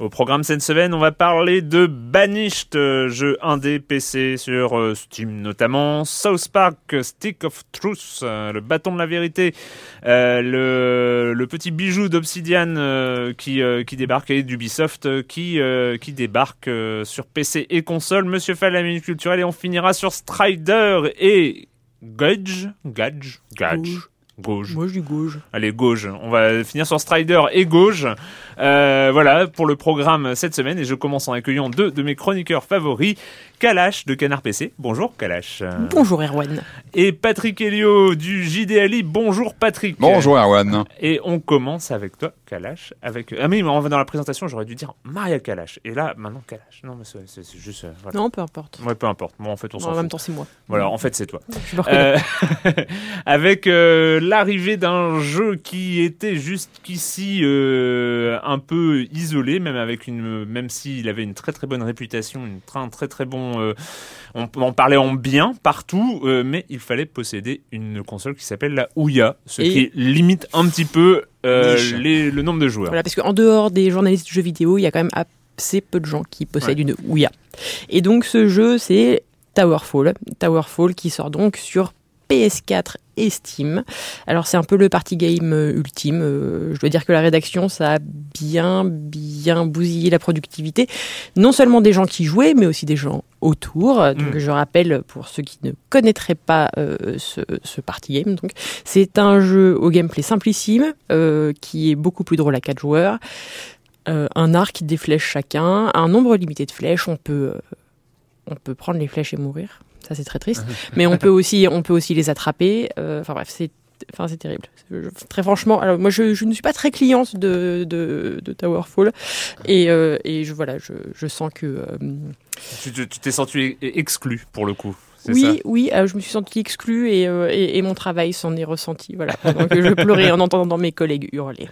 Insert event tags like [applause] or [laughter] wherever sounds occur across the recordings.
Au programme cette semaine, on va parler de Banished, euh, jeu indé PC sur euh, Steam notamment, South Park, Stick of Truth, euh, le bâton de la vérité, le, petit bijou d'Obsidian qui, débarque et d'Ubisoft qui, débarque sur PC et console. Monsieur Fall, la minute culturelle et on finira sur Strider et Gauge, Gauge, Gauge. Gauge. Moi, je dis gauche. Allez, Gauge. On va finir sur Strider et Gauge. Euh, voilà pour le programme cette semaine. Et je commence en accueillant deux de mes chroniqueurs favoris. Kalash de Canard PC. Bonjour Kalash. Bonjour Erwan. Et Patrick Helio du JDLI. Bonjour Patrick. Bonjour Erwan. Et on commence avec toi, Kalash. Avec... Ah mais on va dans la présentation, j'aurais dû dire Maria Kalash. Et là, maintenant Kalash. Non mais c'est juste... euh, voilà. Non, peu importe. Ouais, peu importe. Bon, en fait, on s'en en même temps, c'est moi. Voilà, en fait, c'est toi. [laughs] Euh, [laughs] avec euh, l'arrivée d'un jeu qui était jusqu'ici euh, un peu isolé, même avec une, même s'il avait une très très bonne réputation, une, très- un très très bon, on peut en parler en bien partout, euh, mais il fallait posséder une console qui s'appelle la Ouya, ce Et- qui limite un petit peu euh, les- le nombre de joueurs. Voilà, parce qu'en dehors des journalistes de jeux vidéo, il y a quand même assez peu de gens qui possèdent une Ouya. Et donc, ce jeu, c'est Towerfall. Towerfall qui sort donc sur PS4 et Steam. Alors c'est un peu le party game euh, ultime. Euh, je dois dire que la rédaction, ça a bien, bien bousillé la productivité. Non seulement des gens qui jouaient, mais aussi des gens autour. Donc Mm. je rappelle, pour ceux qui ne connaîtraient pas euh, ce, ce party game, donc c'est un jeu au gameplay simplissime, euh, qui est beaucoup plus drôle à quatre joueurs. Euh, un arc, des flèches chacun, un nombre limité de flèches. On peut, on peut prendre les flèches et mourir. Ça c'est très triste. [laughs] Mais on peut aussi, on peut aussi les attraper. Euh, Enfin bref, c'est, enfin c'est terrible. Je- très franchement, alors moi je, je ne suis pas très cliente de, de, de Towerfall et, euh, et je voilà, je, je sens que euh, Tu t'es senti exclu pour le coup. c'est oui, ça? oui, euh, je me suis sentie exclue et, et, et mon travail s'en est ressenti. Voilà, donc je pleurais en entendant mes collègues hurler.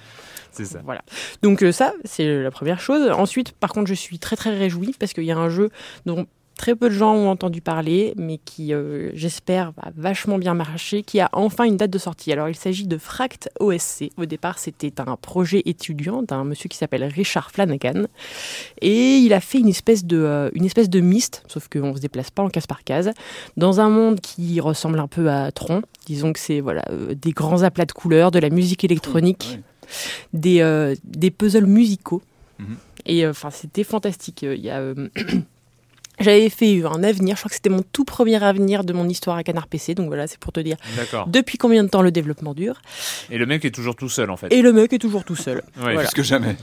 C'est ça. Voilà. Donc euh, ça, c'est la première chose. Ensuite, par contre, je suis très très réjouie parce qu'il y a un jeu dont très peu de gens ont entendu parler, mais qui, euh, j'espère, va vachement bien marcher, qui a enfin une date de sortie. Alors, il s'agit de Fract OSC. Au départ, c'était un projet étudiant d'un monsieur qui s'appelle Richard Flanagan. Et il a fait une espèce de, euh, une espèce de mist, sauf qu'on ne se déplace pas en case par case, dans un monde qui ressemble un peu à Tron. Disons que c'est voilà, euh, des grands aplats de couleurs, de la musique électronique, des, euh, des puzzles musicaux. Mhm. Et enfin, c'était fantastique. Il y a. [clears throat] J'avais fait un avenir, je crois que c'était mon tout premier avenir de mon histoire à Canard PC, donc voilà, c'est pour te dire D'accord. depuis combien de temps le développement dure. Et le mec est toujours tout seul en fait. Et le mec est toujours tout seul. Ouais, voilà. Plus que jamais.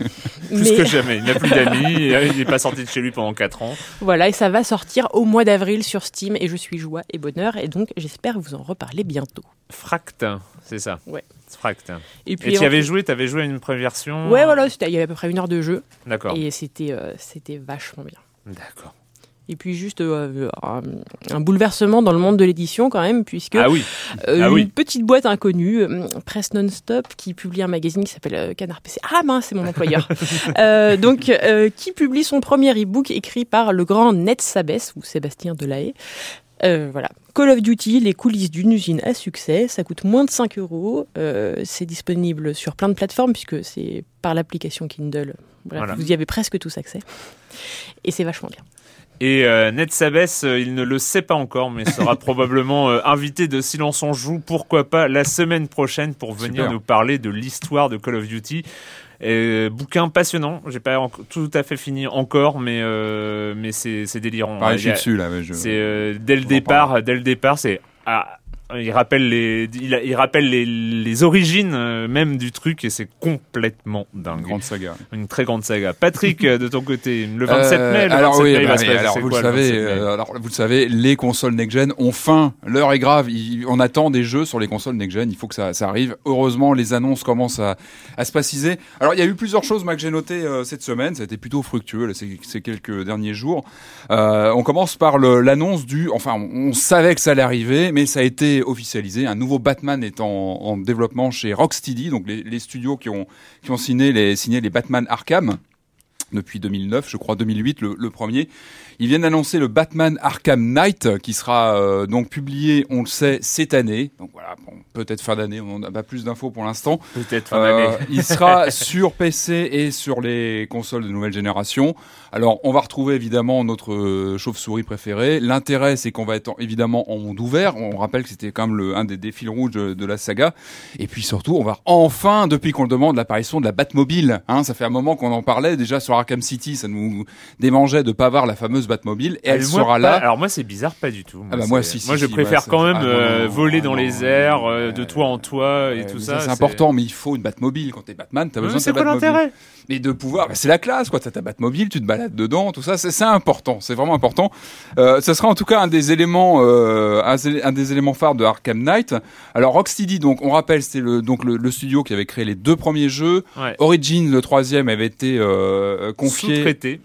Plus Mais- que jamais. Il n'a plus d'amis, il n'est pas sorti de chez lui pendant 4 ans. Voilà, et ça va sortir au mois d'avril sur Steam, et je suis joie et bonheur, et donc j'espère vous en reparler bientôt. Fract, c'est ça. Ouais. Fract. Et Et puis, tu avais joué, tu avais joué à une première version Ouais, voilà, il y avait à peu près une heure de jeu, D'accord. et c'était euh, c'était vachement bien. D'accord. Et puis juste euh, un, un bouleversement dans le monde de l'édition quand même, puisque Ah oui. euh, ah une oui. petite boîte inconnue, euh, Press Non-Stop, qui publie un magazine qui s'appelle euh, Canard PC. Ah mince, c'est mon employeur. [laughs] Euh, donc, euh, qui publie son premier e-book écrit par le grand Ned Sabès, ou Sébastien Delahaye. Euh, voilà. Call of Duty, les coulisses d'une usine à succès. Ça coûte moins de 5 euros. Euh, c'est disponible sur plein de plateformes puisque c'est par l'application Kindle. Bref, Voilà. Vous y avez presque tous accès. Et c'est vachement bien. Et euh, Ned Sabès, euh, il ne le sait pas encore, mais sera [laughs] probablement euh, invité de Silence on joue, pourquoi pas, la semaine prochaine pour venir Super. nous parler de l'histoire de Call of Duty. Euh, bouquin passionnant, j'ai pas tout à fait fini encore, mais euh, mais c'est c'est délirant. Pareil, je suis dessus là. mais je- C'est euh, dès le départ, dès le départ, c'est ah, il rappelle les il, il rappelle les, les origines euh, même du truc et c'est complètement Une dingue. grande saga. Une très grande saga. Patrick, [laughs] de ton côté, le 27 Euh, mai, le alors 27 oui, mai, bah alors vous quoi, le savez, 27 mai euh, alors vous le savez, les consoles next-gen ont faim. L'heure est grave. Il- on attend des jeux sur les consoles next-gen. Il faut que ça, ça arrive. Heureusement, les annonces commencent à, à se préciser. Alors il y a eu plusieurs choses, moi, que j'ai notées euh, cette semaine. Ça a été plutôt fructueux là, ces, ces quelques derniers jours. Euh, on commence par l'annonce du. Enfin, on, on savait que ça allait arriver, mais ça a été officialisé. Un nouveau Batman est en, en développement chez Rocksteady, donc les, les studios qui ont qui ont signé les signé les Batman Arkham depuis 2009, je crois 2008, le, le premier. Ils viennent d'annoncer le Batman Arkham Knight qui sera euh, donc publié, on le sait, cette année. Donc voilà, bon, peut-être fin d'année, on n'a pas plus d'infos pour l'instant. Peut-être fin Euh, d'année. il sera [laughs] sur PC et sur les consoles de nouvelle génération. Alors, on va retrouver évidemment notre euh, chauve-souris préféré. L'intérêt, c'est qu'on va être en- évidemment en monde ouvert. On rappelle que c'était quand même le, un des, des fils rouges de, de la saga. Et puis surtout, on va enfin, depuis qu'on le demande, l'apparition de la Batmobile. Hein, ça fait un moment qu'on en parlait déjà sur Arkham City. Ça nous démangeait de pas voir la fameuse Batmobile. Et elle Euh, moi, sera pas- là. Alors moi c'est bizarre pas du tout. Ah bah moi, c'est- si, si, moi je si, préfère ouais, quand même ah non, euh, non, voler ah dans non, les airs, euh, de toit en toit et tout ça. c'est important, mais il faut une Batmobile. Quand t'es Batman, t'as besoin de c'est quoi l'intérêt? Mais de pouvoir, bah, c'est la classe, quoi. T'as ta Batmobile, tu te balades dedans, tout ça, c'est important, c'est vraiment important. Euh, ça sera en tout cas un des éléments, euh, un, des éléments phares de Arkham Knight. Alors Rocksteady, donc on rappelle, c'est le donc le, le studio qui avait créé les deux premiers jeux. Ouais. Origin, le troisième, avait été euh, confié Sous-traité.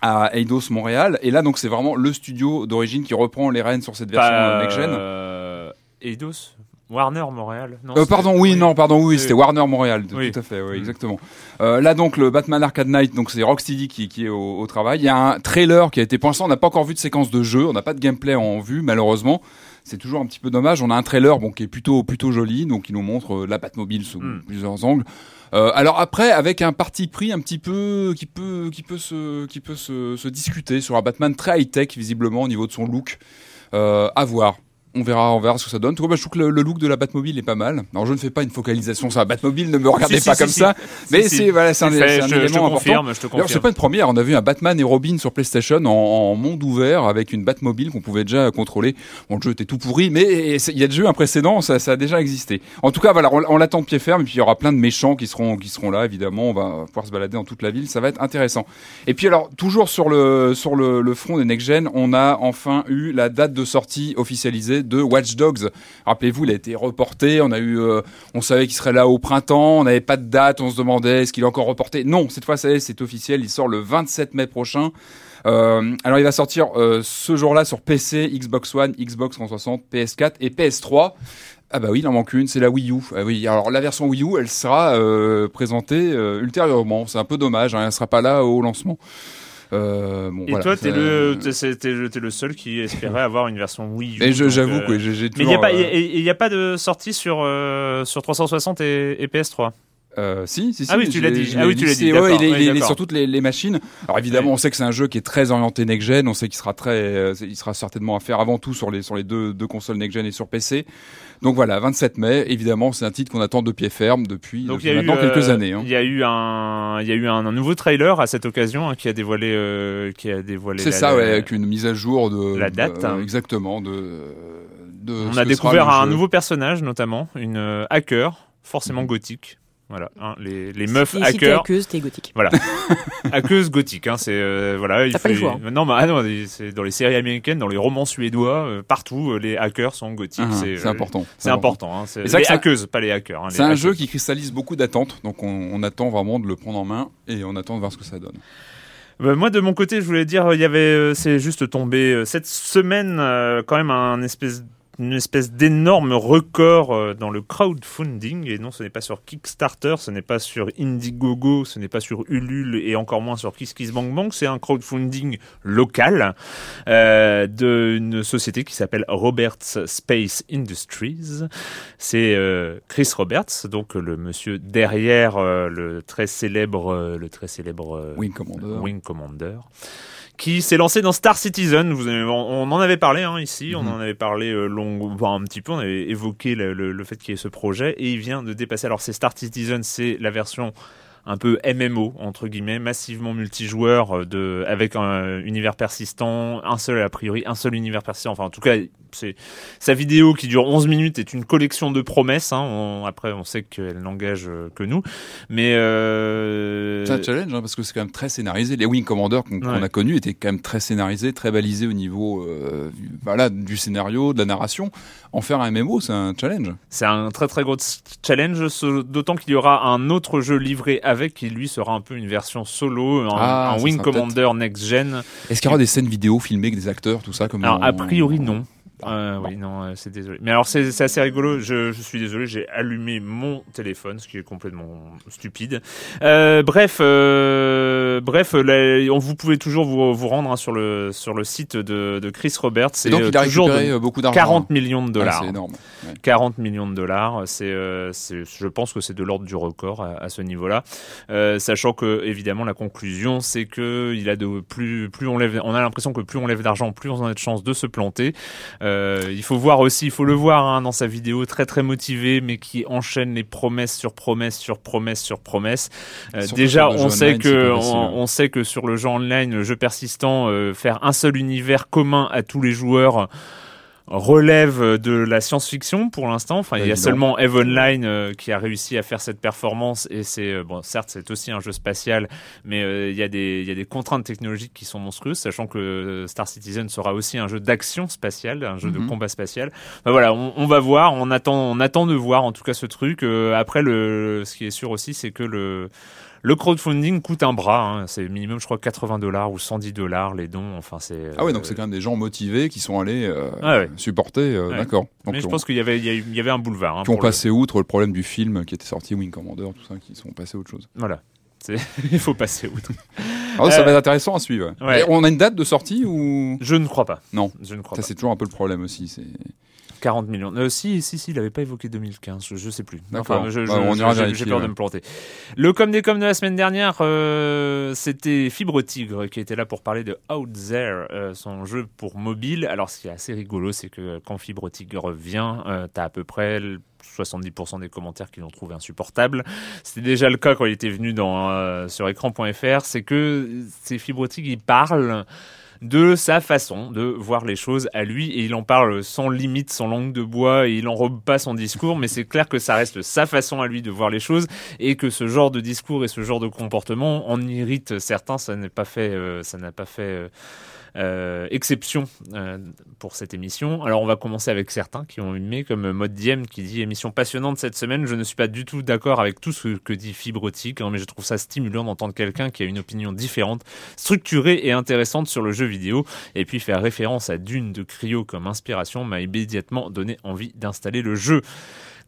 à Eidos Montréal, et là donc c'est vraiment le studio d'origine qui reprend les rênes sur cette version next gen. euh, Eidos? Warner Montréal Non, Euh, pardon, oui, non, pardon, oui, c'était Warner Montréal, tout Oui. à fait, oui, Mm. exactement. Euh, là donc le Batman Arcade Knight, donc c'est Rocksteady qui, qui est au, au travail. Il y a un trailer qui a été, l'instant, on n'a pas encore vu de séquence de jeu, on n'a pas de gameplay en vue, malheureusement. C'est toujours un petit peu dommage. On a un trailer bon qui est plutôt plutôt joli, donc qui nous montre euh, la Batmobile sous Mm. plusieurs angles. Euh, alors après, avec un parti pris un petit peu qui peut qui peut se qui peut se, se discuter sur un Batman très high tech visiblement au niveau de son look. Euh, à voir. On verra, on verra ce que ça donne. En tout cas, je trouve que le, le look de la Batmobile est pas mal. Alors, je ne fais pas une focalisation sur la Batmobile, ne me regardez Si, pas si, comme si. ça. Mais c'est voilà, c'est un, fait, un je, je te élément important. confirme, je te D'ailleurs, c'est confirme. pas une première. On a vu un Batman et Robin sur PlayStation en, en monde ouvert avec une Batmobile qu'on pouvait déjà contrôler. Bon, le jeu était tout pourri, mais il y a déjà eu un précédent, ça, ça a déjà existé. En tout cas, voilà, on, on l'attend de pied ferme. Et puis il y aura plein de méchants qui seront qui seront là. Évidemment, on va pouvoir se balader dans toute la ville. Ça va être intéressant. Et puis alors, toujours sur le sur le, le front des next gen, on a enfin eu la date de sortie officialisée de Watch Dogs. Rappelez-vous, il a été reporté. On a eu, euh, on savait qu'il serait là au printemps. On n'avait pas de date. On se demandait est-ce qu'il est encore reporté? Non, cette fois, c'est officiel. Il sort le 27 mai prochain. Euh, alors, il va sortir euh, ce jour-là sur PC, Xbox One, Xbox 360, PS4 et PS3. Ah bah oui, il en manque une, c'est la Wii U. Ah alors la version Wii U, elle sera présentée ultérieurement. C'est un peu dommage, hein, elle sera pas là au lancement. Euh, bon, Et voilà, toi, t'es le, t'es- c'est- t'es le, seul qui espérait avoir une version Wii U. Mais j'avoue euh, que j'ai Mais il n'y a, euh, a- pas de sortie sur, euh, sur 360 et, et PS3. Euh, si, si, si. Ah oui, tu l'as dit. Ah oui, tu l'as dit, Ouais, il est, Oui, il est d'accord. sur toutes les, les machines. Alors évidemment, Ouais. on sait que c'est un jeu qui est très orienté next-gen. On sait qu'il sera très, euh, il sera certainement à faire avant tout sur les, sur les deux, deux consoles next-gen et sur PC. Donc voilà, 27 mai. Évidemment, c'est un titre qu'on attend de pied ferme depuis Donc eu maintenant quelques euh, années. hein. Il y a eu un, il y a eu un, un nouveau trailer à cette occasion hein, qui a dévoilé, euh, qui a dévoilé. C'est ça, la- ouais, avec une mise à jour de la date. exactement de. de On a découvert un jeu. nouveau personnage, notamment une euh, hacker, forcément Mhm. gothique. Voilà, hein, les, les meufs Si- Si t'es hackers, hackeuse, t'es gothique. voilà, [laughs] hackeuse gothique. Hein, c'est euh, voilà, il T'as pas fait- le choix, Non, mais ah non, c'est dans les séries américaines, dans les romans suédois, euh, partout, euh, les hackers sont gothiques. Ah, c'est c'est important. C'est important. Hein, c'est les hackeuses, pas les hackers. hein, les C'est un jeu qui cristallise beaucoup d'attentes, donc on, on attend vraiment de le prendre en main et on attend de voir ce que ça donne. Bah, moi de mon côté, je voulais dire, il y avait, c'est juste tombé cette semaine quand même un espèce une espèce d'énorme record euh, dans le crowdfunding et non ce n'est pas sur Kickstarter, ce n'est pas sur Indiegogo, ce n'est pas sur Ulule et encore moins sur KissKissBankBank, c'est un crowdfunding local euh, d'une société qui s'appelle Roberts Space Industries. C'est euh, Chris Roberts, donc le monsieur derrière euh, le très célèbre le très célèbre Wing Commander. Wing Commander, qui s'est lancé dans Star Citizen. Vous avez- on, on en avait parlé hein, ici, on Mhm. en avait parlé euh, long, enfin, un petit peu, on avait évoqué le, le- le fait qu'il y ait ce projet, et il vient de dépasser. Alors c'est Star Citizen, c'est la version un peu MMO entre guillemets, massivement multijoueur euh, de avec un univers persistant, un seul a priori, un seul univers persistant. Enfin en tout cas, c'est sa vidéo qui dure 11 minutes est une collection de promesses. Hein. On- après, on sait qu'elle n'engage euh, que nous, mais euh, C'est un challenge hein, parce que c'est quand même très scénarisé. Les Wing Commander qu'on a connus étaient quand même très scénarisés, très balisés au niveau euh, voilà, du scénario, de la narration. En faire un MMO, c'est un challenge. C'est un très très gros challenge, d'autant qu'il y aura un autre jeu livré avec qui lui sera un peu une version solo, un, Ah, un Wing Commander Next Gen. Est-ce qu'il y aura des scènes vidéo filmées avec des acteurs, tout ça comme Alors a priori non. Euh, oui, non, euh, c'est désolé. Mais alors c'est c'est assez rigolo. Je, je suis désolé, j'ai allumé mon téléphone, ce qui est complètement stupide. Euh, bref, euh, bref, là, on, vous pouvez toujours vous, vous rendre hein, sur le sur le site de, de Chris Roberts. Et donc il a toujours de beaucoup d'argent. 40 millions de Ah, dollars. c'est énorme. Ouais. 40 millions de dollars, c'est, c'est, je pense que c'est de l'ordre du record à, à ce niveau-là, sachant que évidemment la conclusion c'est que il a de plus plus on lève, on a l'impression que plus on lève d'argent, plus on a de chances de se planter. Euh, il faut voir aussi, il faut le voir hein, dans sa vidéo très très motivé, mais qui enchaîne les promesses sur promesses sur promesses sur promesses. Euh, déjà, on sait online, que on, hein. on sait que sur le jeu online, le jeu persistant, euh, faire un seul univers commun à tous les joueurs relève de la science-fiction pour l'instant. Enfin, il y a seulement Eve Online euh, qui a réussi à faire cette performance et c'est euh, bon, certes, c'est aussi un jeu spatial, mais euh, il y a des il y a des contraintes technologiques qui sont monstrueuses, sachant que Star Citizen sera aussi un jeu d'action spatiale, un jeu de Mhm. combat spatial. Enfin, voilà, on, on va voir, on attend on attend de voir en tout cas ce truc. Après, le ce qui est sûr aussi, c'est que le le crowdfunding coûte un bras, hein. c'est minimum je crois 80 dollars ou 110 dollars les dons. Enfin c'est. Ah ouais, donc euh, c'est quand même des gens motivés qui sont allés euh, ouais. supporter. euh, Ouais. D'accord. Mais je on- pense qu'il y avait, il y un boulevard. hein, qui ont le- passé outre le problème du film qui était sorti, Wing Commander, tout ça, qui sont passés à autre chose. Voilà. [laughs] Il faut passer outre. Alors, ça Euh, va être intéressant à suivre. ouais. On a une date de sortie ou? Je ne crois pas. Non. Je ne crois Ça pas. c'est toujours un peu le problème aussi. C'est 40 millions. Euh, si, si, si, il n'avait pas évoqué 2015. Je, je sais plus. Enfin, je, Bah, on ira j'ai- peur ouais. de me planter. Le com des com de la semaine dernière, euh, c'était Fibre Tigre qui était là pour parler de Out There, euh, son jeu pour mobile. Alors, ce qui est assez rigolo, c'est que quand Fibre Tigre vient, euh, t'as à peu près le 70% des commentaires qui l'ont trouvé insupportable. C'était déjà le cas quand il était venu dans, sur écran.fr. C'est que ces Fibre Tigre, ils parlent de sa façon de voir les choses à lui. Et il en parle sans limite, sans langue de bois et il enrobe pas son discours mais c'est clair que ça reste sa façon à lui de voir les choses et que ce genre de discours et ce genre de comportement en irrite certains, ça n'est pas fait euh, ça n'a pas fait euh, exception euh, pour cette émission. Alors on va commencer avec certains qui ont aimé, comme Mode Diem qui dit émission passionnante cette semaine. Je ne suis pas du tout d'accord avec tout ce que dit Fibrotique, hein, mais je trouve ça stimulant d'entendre quelqu'un qui a une opinion différente, structurée et intéressante sur le jeu vidéo. Et puis faire référence à Dune de Cryo comme inspiration m'a immédiatement donné envie d'installer le jeu.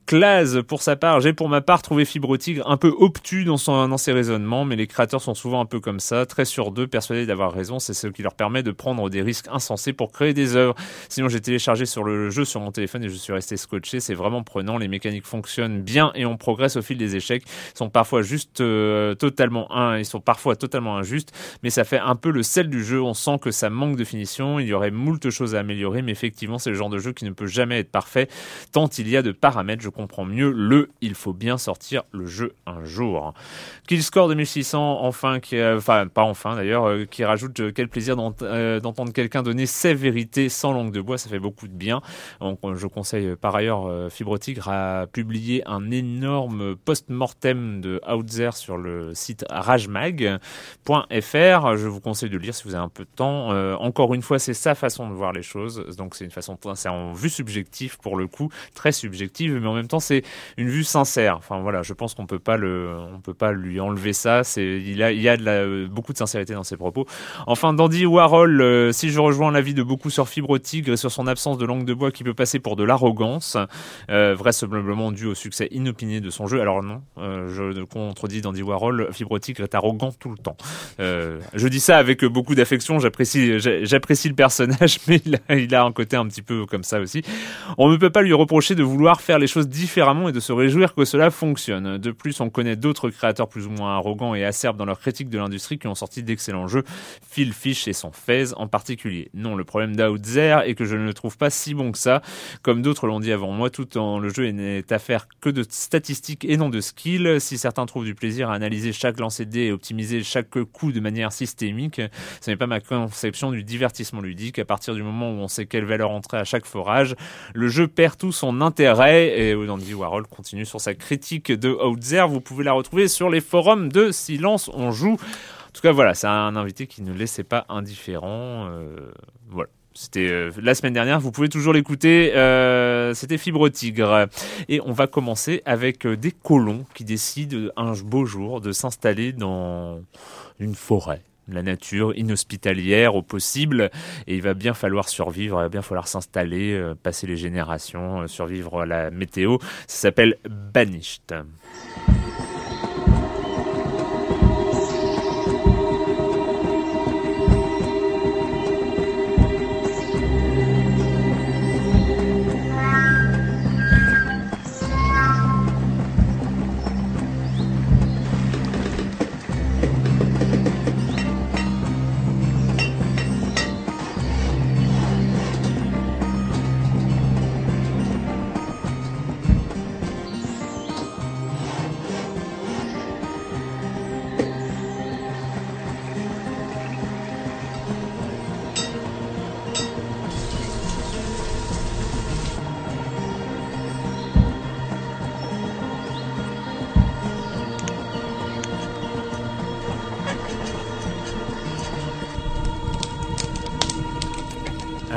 Clase, pour sa part, j'ai pour ma part trouvé Fibre Tigre un peu obtus dans, son, dans ses raisonnements, mais les créateurs sont souvent un peu comme ça, très sur deux, persuadés d'avoir raison, c'est ce qui leur permet de prendre des risques insensés pour créer des œuvres. Sinon, j'ai téléchargé sur le jeu sur mon téléphone et je suis resté scotché, c'est vraiment prenant, les mécaniques fonctionnent bien et on progresse au fil des échecs, ils sont parfois juste euh, totalement un, ils sont parfois totalement injustes, mais ça fait un peu le sel du jeu, on sent que ça manque de finition, il y aurait moult choses à améliorer, mais effectivement, c'est le genre de jeu qui ne peut jamais être parfait, tant il y a de paramètres, je comprend mieux le il faut bien sortir le jeu un jour. Kill Score 2600, enfin, qui, enfin, pas enfin d'ailleurs, euh, qui rajoute euh, quel plaisir euh, d'entendre quelqu'un donner ses vérités sans langue de bois, ça fait beaucoup de bien. Donc, je conseille par ailleurs Fibre Tigre a publié un énorme post-mortem de Outzer sur le site rajemag.fr. Je vous conseille de lire si vous avez un peu de temps. encore une fois, c'est sa façon de voir les choses, donc c'est une façon, c'est en vue subjective pour le coup, très subjective, mais en même temps c'est une vue sincère. Enfin voilà, je pense qu'on peut pas le, on peut pas lui enlever ça. C'est, il a, il y a de la, beaucoup de sincérité dans ses propos. Enfin, Dandy Warhol, euh, si je rejoins l'avis de beaucoup sur Fibre Tigre et sur son absence de langue de bois qui peut passer pour de l'arrogance, euh, vraisemblablement dû au succès inopiné de son jeu. Alors non, euh, je contredis Dandy Warhol, Fibre Tigre est arrogant tout le temps. Euh, je dis ça avec beaucoup d'affection. J'apprécie, j'apprécie le personnage, [laughs] mais il a, il a un côté un petit peu comme ça aussi. On ne peut pas lui reprocher de vouloir faire les choses différemment et de se réjouir que cela fonctionne. De plus, on connaît d'autres créateurs plus ou moins arrogants et acerbes dans leur critique de l'industrie qui ont sorti d'excellents jeux, Phil Fish et son Fez en particulier. Non, le problème d'Outzer est que je ne le trouve pas si bon que ça. Comme d'autres l'ont dit avant moi, tout le jeu n'est affaire que de statistiques et non de skill. Si certains trouvent du plaisir à analyser chaque lancer de dés et optimiser chaque coup de manière systémique, ce n'est pas ma conception du divertissement ludique. À partir du moment où on sait quelle valeur entrer à chaque forage, le jeu perd tout son intérêt et Andy Warhol continue sur sa critique de Outzer. Vous pouvez la retrouver sur les forums de Silence on joue. En tout cas, voilà, c'est un invité qui ne laissait pas indifférent. Euh, voilà. C'était euh, la semaine dernière, vous pouvez toujours l'écouter, euh, c'était Fibre Tigre. Et on va commencer avec des colons qui décident un beau jour de s'installer dans une forêt la nature inhospitalière au possible et il va bien falloir survivre, il va bien falloir s'installer, euh, passer les générations, euh, survivre à la météo. Ça s'appelle Banished.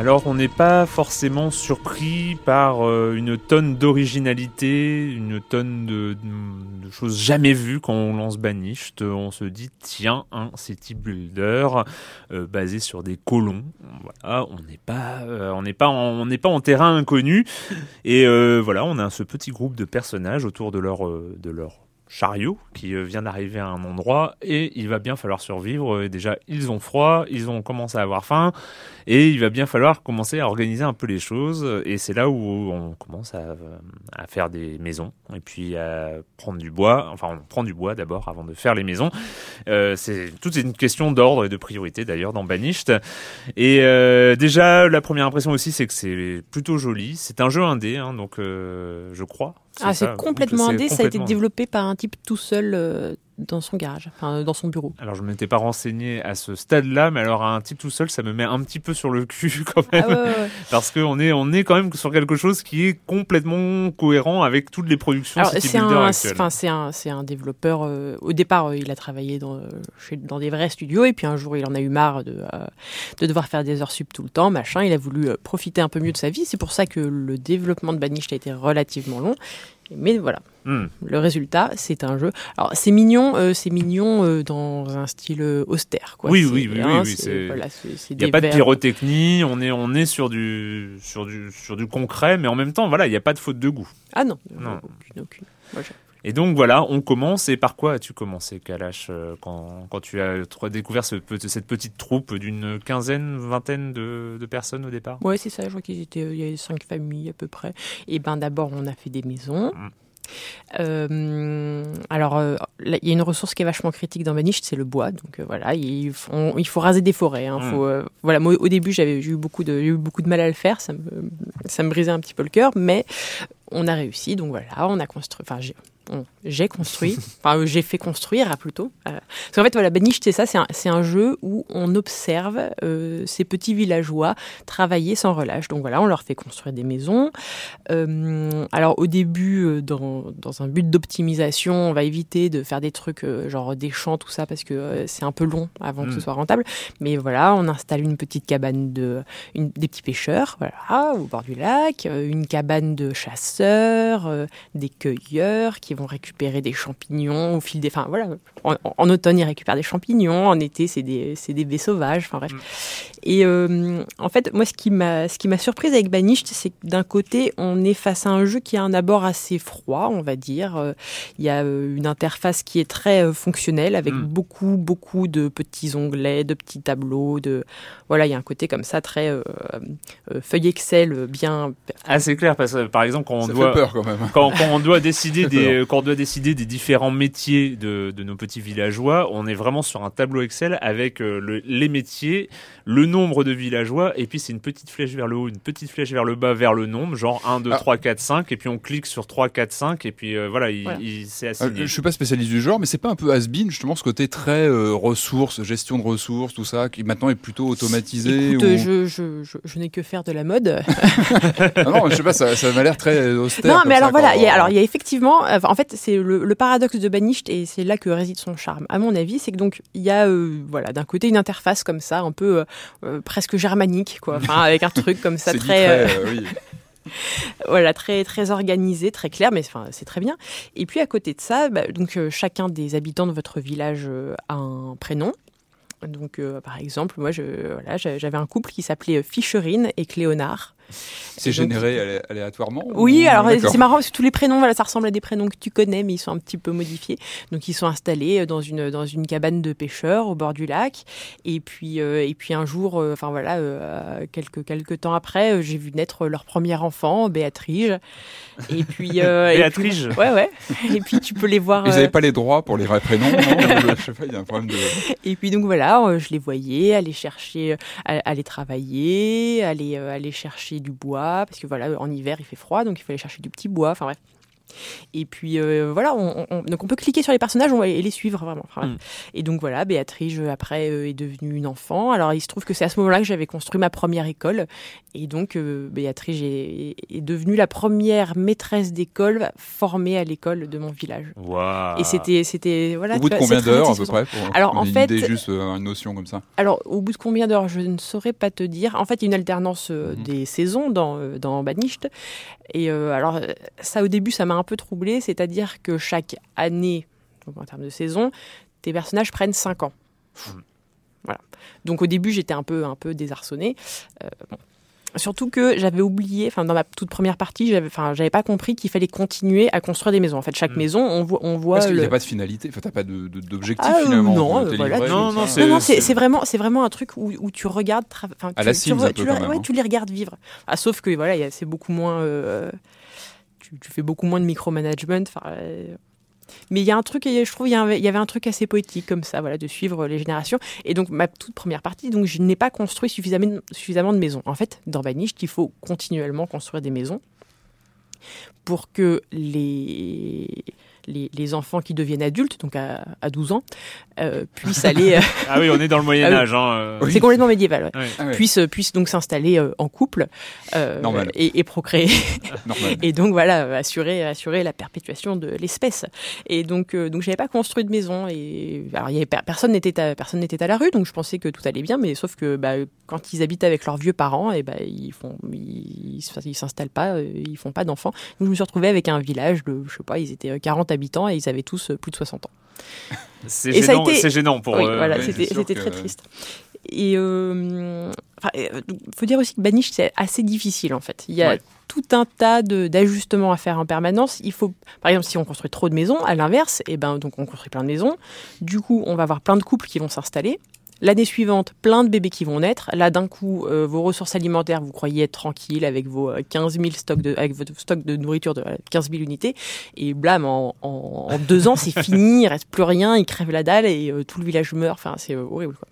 Alors on n'est pas forcément surpris par euh, une tonne d'originalité, une tonne de, choses jamais vues quand on lance Banished. On se dit tiens un city builder euh, basé sur des colons. Voilà, on n'est pas, euh, on n'est pas, on n'est pas en terrain inconnu. Et voilà, on a ce petit groupe de personnages autour de leur, de leur chariot qui euh, vient d'arriver à un endroit et il va bien falloir survivre. déjà, ils ont froid, ils ont commencé à avoir faim et il va bien falloir commencer à organiser un peu les choses. Et c'est là où on commence à, faire des maisons et puis à prendre du bois. Enfin, on prend du bois d'abord avant de faire les maisons. Euh, c'est toute une question d'ordre et de priorité d'ailleurs dans Banished. Et euh, déjà, la première impression aussi, c'est que c'est plutôt joli. C'est un jeu indé, hein, donc je crois. Ah, c'est complètement indé. Ça a été développé par un type tout seul euh, dans son garage, enfin dans son bureau. Alors je ne m'étais pas renseigné à ce stade-là, mais alors un type tout seul, ça me met un petit peu sur le cul [laughs] quand même, ah parce qu'on est on est quand même sur quelque chose qui est complètement cohérent avec toutes les productions c'est un, c'est un, développeur. Euh, au départ, euh, il a travaillé dans, chez, dans des vrais studios, et puis un jour, il en a eu marre de, de devoir faire des heures sup tout le temps, machin. Il a voulu profiter un peu mieux de sa vie. C'est pour ça que le développement de Banished a été relativement long. Mais voilà, Hmm. le résultat, c'est un jeu. Alors c'est mignon, euh, c'est mignon euh, dans un style euh, austère. Quoi. Oui, oui, oui, hein, oui, oui, voilà, Il n'y a pas de pyrotechnie, on est, on est sur, du, sur, du, sur du concret, mais en même temps, voilà, il n'y a pas de faute de goût. Ah non, Non. aucune, aucune. Moi, Et donc voilà, on commence. Et par quoi as-tu commencé, Kalash, euh, quand, quand tu as découvert ce cette petite troupe d'une quinzaine, vingtaine de, de personnes au départ? Ouais, c'est ça, je crois qu'ils étaient, euh, y avait cinq familles à peu près. Et ben d'abord, on a fait des maisons. Mm. Euh, alors, euh, il y a une ressource qui est vachement critique dans Vanish, c'est le bois. Donc euh, voilà, il faut, on- il faut raser des forêts. hein. Mm. Faut, voilà, moi, au début, j'avais eu beaucoup de, j'ai eu beaucoup de mal à le faire. Ça me, ça me brisait un petit peu le cœur, mais on a réussi. Donc voilà, on a construit. Enfin, j'ai on- j'ai construit. [laughs] enfin, j'ai fait construire, plutôt. Euh, parce qu'en fait, voilà, Banish, c'est ça. C'est un, c'est un jeu où on observe euh, ces petits villageois travailler sans relâche. Donc voilà, on leur fait construire des maisons. Euh, alors au début, dans, dans un but d'optimisation, on va éviter de faire des trucs genre des champs, tout ça, parce que c'est un peu long avant que Mm. ce soit rentable. Mais voilà, on installe une petite cabane de une- des petits pêcheurs, voilà, au bord du lac, une cabane de chasseurs, des cueilleurs qui récupérer des champignons au fil des. Enfin voilà, en, en automne ils récupèrent des champignons, en été c'est des des baies sauvages. Enfin bref. Et euh, en fait, moi, ce qui m'a, ce qui m'a surprise avec Banished, c'est que d'un côté, on est face à un jeu qui a un abord assez froid, on va dire. Euh, Il y a euh, une interface qui est très fonctionnelle, avec Mm. beaucoup, beaucoup de petits onglets, de petits tableaux. De voilà, il y a un côté comme ça très euh, euh, feuille Excel, bien. Ah, c'est clair, parce que par exemple, quand on Ça doit. fait peur quand même. Quand, quand on doit décider [laughs] des quand on doit décider des différents métiers de, de nos petits villageois, on est vraiment sur un tableau Excel avec euh, le- les métiers, le nombre de villageois et puis c'est une petite flèche vers le haut, une petite flèche vers le bas vers le nombre, genre 1 2 Ah. 3 4 5 et puis on clique sur 3 4 5 et puis euh, voilà, il, Voilà. il- c'est Euh, assigné. je suis pas spécialiste du genre, mais c'est pas un peu has-been justement ce côté très euh, ressources, gestion de ressources, tout ça, qui maintenant est plutôt automatisé. Écoute, ou- euh, je, je, je, je n'ai que faire de la mode. [laughs] Ah non, je sais pas, ça, ça m'a l'air très austère. Non, mais ça, alors voilà, il y a, alors il y a effectivement, euh, en fait, c'est le, le paradoxe de Banished et c'est là que réside son charme. À mon avis, c'est que donc il y a, euh, voilà, d'un côté une interface comme ça, un peu euh, presque germanique, quoi, enfin avec un truc comme ça très, euh, très, euh, oui. [laughs] voilà, très très organisé, très clair, mais enfin c'est très bien. Et puis à côté de ça, bah, donc chacun des habitants de votre village a un prénom. Donc, euh, par exemple, moi, je, voilà, j'avais un couple qui s'appelait Fischerine et Cléonard. C'est généré alé- aléatoirement Oui, ou- alors c'est marrant parce que tous les prénoms, voilà, ça ressemble à des prénoms que tu connais, mais ils sont un petit peu modifiés. Donc ils sont installés euh, dans une dans une cabane de pêcheurs au bord du lac. Et puis euh, et puis un jour, euh, enfin voilà, euh, quelques quelques temps après, euh, j'ai vu naître leur premier enfant, Béatrice. Et puis euh, [laughs] et puis- Béatrice [laughs] ouais ouais. Et puis tu peux les voir. Ils euh, n'avaient pas les droits pour les vrais prénoms, non [laughs] Je sais pas, il y a un problème de. Et puis donc voilà, euh, je les voyais aller chercher, aller travailler, aller euh, aller chercher du bois parce que voilà, en hiver il fait froid, donc il fallait chercher du petit bois. Enfin bref. Et puis euh, voilà, on, on- donc on peut cliquer sur les personnages on va- et les suivre vraiment. Enfin. Mm. Et donc voilà, Béatrice après euh, est devenue une enfant. Alors il se trouve que c'est à ce moment-là que j'avais construit ma première école. Et donc euh, Béatrice est, est devenue la première maîtresse d'école formée à l'école de mon village. Waouh. Et c'était c'était voilà. Au bout de vois, combien d'heures à peu près pour Alors, en fait- idée, juste une notion comme ça. Alors, au bout de combien d'heures Je ne saurais pas te dire. En fait, il y a une alternance Mhm. des saisons dans, dans. Et alors, ça, au début, ça m'a un peu troublé. C'est-à-dire que chaque année, donc en termes de saison, tes personnages prennent 5 ans. Mhm. Voilà. Donc, au début, j'étais un peu, un peu désarçonnée. Euh, bon. Surtout que j'avais oublié, enfin dans ma toute première partie, j'avais, enfin j'avais pas compris qu'il fallait continuer à construire des maisons. En fait, chaque Mhm. maison, on voit, on voit Parce qu'il n'y le- a pas de finalité, enfin, t'as pas de- de- d'objectif Ah, euh, finalement. non, euh, voilà, livré Non, non, c'est- Non, non, c'est c'est- c'est vraiment, c'est vraiment un truc où, où tu regardes, enfin, À tu, la tu tu, ouais, hein. tu les regardes vivre. Ah, sauf que voilà, il y a- c'est beaucoup moins, euh, tu, fais beaucoup moins de micromanagement. euh, mais il y a un truc, je trouve, il y, avait un truc assez poétique comme ça, voilà, de suivre les générations. Et donc ma toute première partie, donc je n'ai pas construit suffisamment, suffisamment de maisons. En fait, dans Banished, il faut continuellement construire des maisons pour que les les, les enfants qui deviennent adultes, donc à, à 12 ans, euh, puissent aller. euh, [laughs] Ah oui, on est dans le Moyen [laughs] Ah oui. Âge. Hein, euh. C'est complètement médiéval. ouais. Ah ouais, Puissent, puissent donc s'installer euh, en couple euh, et, et procréer. normal. [laughs] et donc voilà, assurer, assurer la perpétuation de l'espèce. Et donc, euh, donc j'avais pas construit de maison. Et alors, il y avait, per- personne n'était à, personne n'était à la rue, donc je pensais que tout allait bien. Mais sauf que bah, quand ils habitent avec leurs vieux parents, et bah, ils font, ils, ils s'installent pas, ils font pas d'enfants. Donc je me suis retrouvée avec un village de, je sais pas, ils étaient euh, 40 habitants et ils avaient tous euh, plus de 60 ans. [laughs] C'est gênant, été- gênant pour. oui, euh, voilà, c'était que- très triste. Et euh, enfin, euh, faut dire aussi que Banish c'est assez difficile en fait. Il y a Ouais. tout un tas d'ajustements à faire en permanence. Il faut, par exemple, si on construit trop de maisons, à l'inverse, et ben donc on construit plein de maisons. Du coup, on va avoir plein de couples qui vont s'installer. L'année suivante, plein de bébés qui vont naître. Là, d'un coup, euh, vos ressources alimentaires, vous croyez être tranquille avec vos euh, 15 000 stocks de, avec votre stock de nourriture de euh, 15 000 unités. Et blam, en, en- en deux ans, c'est fini, il reste plus rien, ils crèvent la dalle et euh, tout le village meurt. Enfin, c'est euh, horrible. Quoi.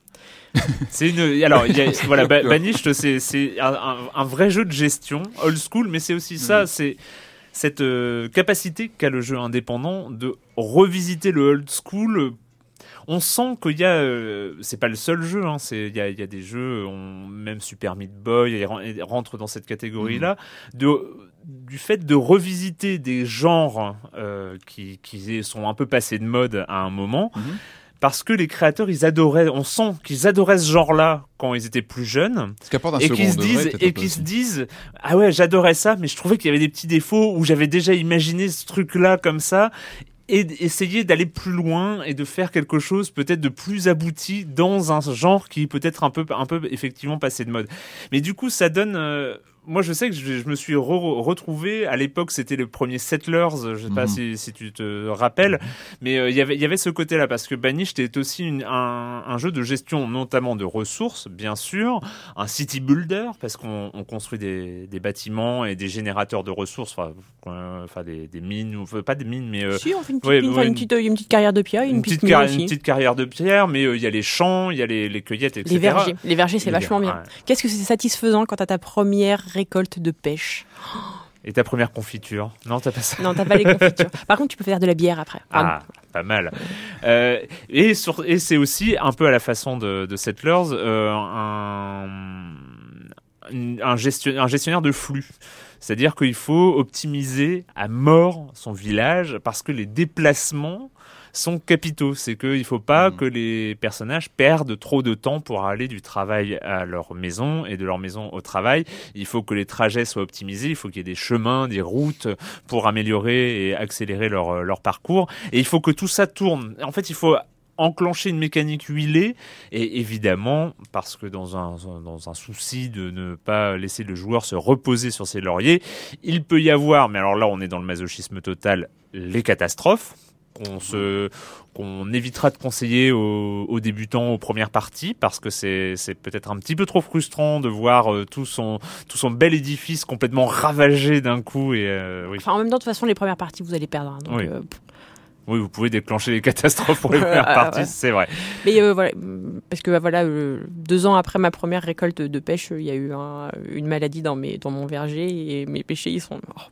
[laughs] C'est une. Alors, il y a, [laughs] voilà. Banished, c'est c'est un, vrai jeu de gestion, old school, mais c'est aussi ça, Mhm. c'est cette euh, capacité qu'a le jeu indépendant de revisiter le old school. On sent qu'il y a, euh, c'est pas le seul jeu, hein, c'est il y a, il y a des jeux, on, même Super Meat Boy ils ren- ils rentrent dans cette catégorie-là, de du fait de revisiter des genres euh, qui, qui sont un peu passés de mode à un moment, Mhm. parce que les créateurs, ils adoraient, on sent qu'ils adoraient ce genre-là quand ils étaient plus jeunes, Ce un et second qui se disent, et un peu qui se disent, ah ouais, j'adorais ça, mais je trouvais qu'il y avait des petits défauts où j'avais déjà imaginé ce truc-là comme ça. Et essayer d'aller plus loin et de faire quelque chose peut-être de plus abouti dans un genre qui peut-être un peu, un peu effectivement passé de mode. Mais du coup, ça donne. Moi, je sais que je, je me suis re- retrouvé. À l'époque, c'était le premier Settlers. Je sais pas Mhm. si, si tu te rappelles, mais euh, il y avait- il y avait ce côté-là parce que Banished est aussi une- un, un jeu de gestion, notamment de ressources, bien sûr, un city builder parce qu'on on construit des, des bâtiments et des générateurs de ressources, enfin, euh, des, des mines, ou pas des mines, mais euh, si, on fait une petite, ouais, mine, ouais, enfin, une une- petite, euh, une petite carrière de pierre, une, une petite petite, mine car- aussi. une petite carrière de pierre, mais euh, il y a les champs, il y a les, les cueillettes, etc. Les vergers. Les vergers, c'est vachement bien. ouais. Qu'est-ce que c'est satisfaisant quand t'as ta première récolte de pêche Et ta première confiture? Non, t'as pas ça. Non, t'as pas les [laughs] confitures. Par contre, tu peux faire de la bière après. Ah, pas mal. Euh, et c'est aussi un peu à la façon de, de Settlers, euh, un, une- un, gestion- un gestionnaire de flux. C'est-à-dire qu'il faut optimiser à mort son village parce que les déplacements sont capitaux. C'est qu'il ne faut pas Mhm. que les personnages perdent trop de temps pour aller du travail à leur maison et de leur maison au travail. Il faut que les trajets soient optimisés, il faut qu'il y ait des chemins, des routes pour améliorer et accélérer leur, leur parcours. Et il faut que tout ça tourne. En fait, il faut enclencher une mécanique huilée et évidemment parce que dans un, dans un souci de ne pas laisser le joueur se reposer sur ses lauriers il peut y avoir mais alors là on est dans le masochisme total les catastrophes qu'on se qu'on évitera de conseiller aux, aux débutants aux premières parties parce que c'est peut-être un petit peu trop frustrant de voir euh, tout son tout son bel édifice complètement ravagé d'un coup et euh, oui Enfin, en même temps, de toute façon, les premières parties, vous allez perdre. hein, donc, Oui. euh, oui vous pouvez déclencher les catastrophes pour [laughs] les premières parties ouais. c'est vrai Mais euh, voilà, parce que bah, voilà, euh, deux ans après ma première récolte de pêche, il y a eu un- une maladie dans, mes, dans mon verger et mes pêchers ils sont morts.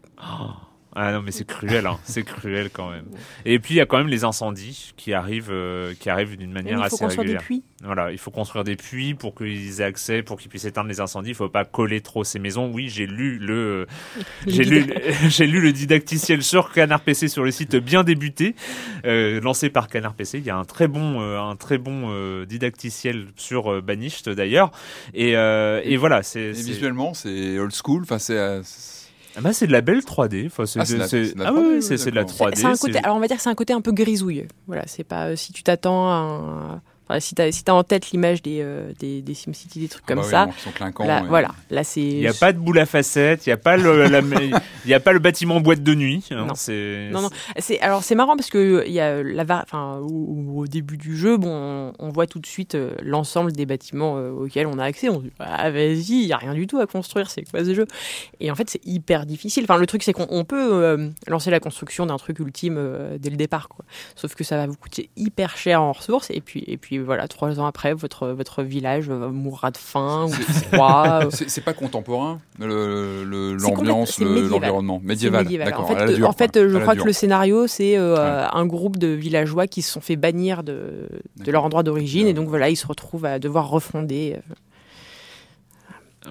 Ah non mais c'est cruel, hein. c'est cruel quand même. Et puis il y a quand même les incendies qui arrivent, euh, qui arrivent d'une manière il faut assez construire des régulière. puits. Voilà, il faut construire des puits pour qu'ils aient accès, pour qu'ils puissent éteindre les incendies. Il faut pas coller trop ces maisons. Oui, j'ai lu le, j'ai lu, [laughs] j'ai lu le didacticiel sur Canard PC sur le site bien débuté, euh, lancé par Canard PC. Il y a un très bon, euh, un très bon euh, didacticiel sur euh, Banished d'ailleurs. Et, euh, et voilà, c'est, Et c'est- visuellement, c'est old school. Enfin, c'est. C'est- ah bah, c'est de la belle 3D. Enfin, c'est, Ah, de- la- c'est- c'est de la ah oui, 3D, oui, c'est, de la d'accord. 3D. C'est un côté, c'est- alors on va dire que c'est un côté un peu grisouille. Voilà, c'est pas euh, si tu t'attends à un- enfin, si t'as si t'as en tête l'image des, euh, des des SimCity des trucs ah comme bah oui, ça. bon, qui sont clinquants, là, ouais. Voilà, là c'est. Il n'y a pas de boule à facettes, il n'y a pas le, la- il y a pas le bâtiment boîte de nuit. hein, Non. c'est, Non, non. C'est alors c'est marrant parce que il y a la va- enfin au, au début du jeu, bon, on, on voit tout de suite euh, l'ensemble des bâtiments euh, auxquels on a accès. On se dit ah vas-y, il y a rien du tout à construire, c'est quoi ce jeu? Et en fait, c'est hyper difficile. Enfin, le truc c'est qu'on on peut euh, lancer la construction d'un truc ultime euh, dès le départ, quoi. Sauf que ça va vous coûter hyper cher en ressources et puis et puis puis voilà, trois ans après, votre, votre village euh, mourra de faim ou de froid. [laughs] euh. C'est pas contemporain, le- le- C'est l'ambiance, le- médiéval. l'environnement. Médiéval. médiéval. D'accord. En fait, dure, en fait je crois que le scénario, c'est euh, un groupe de villageois qui se sont fait bannir de, de leur endroit d'origine et donc voilà, ils se retrouvent à devoir refonder. euh,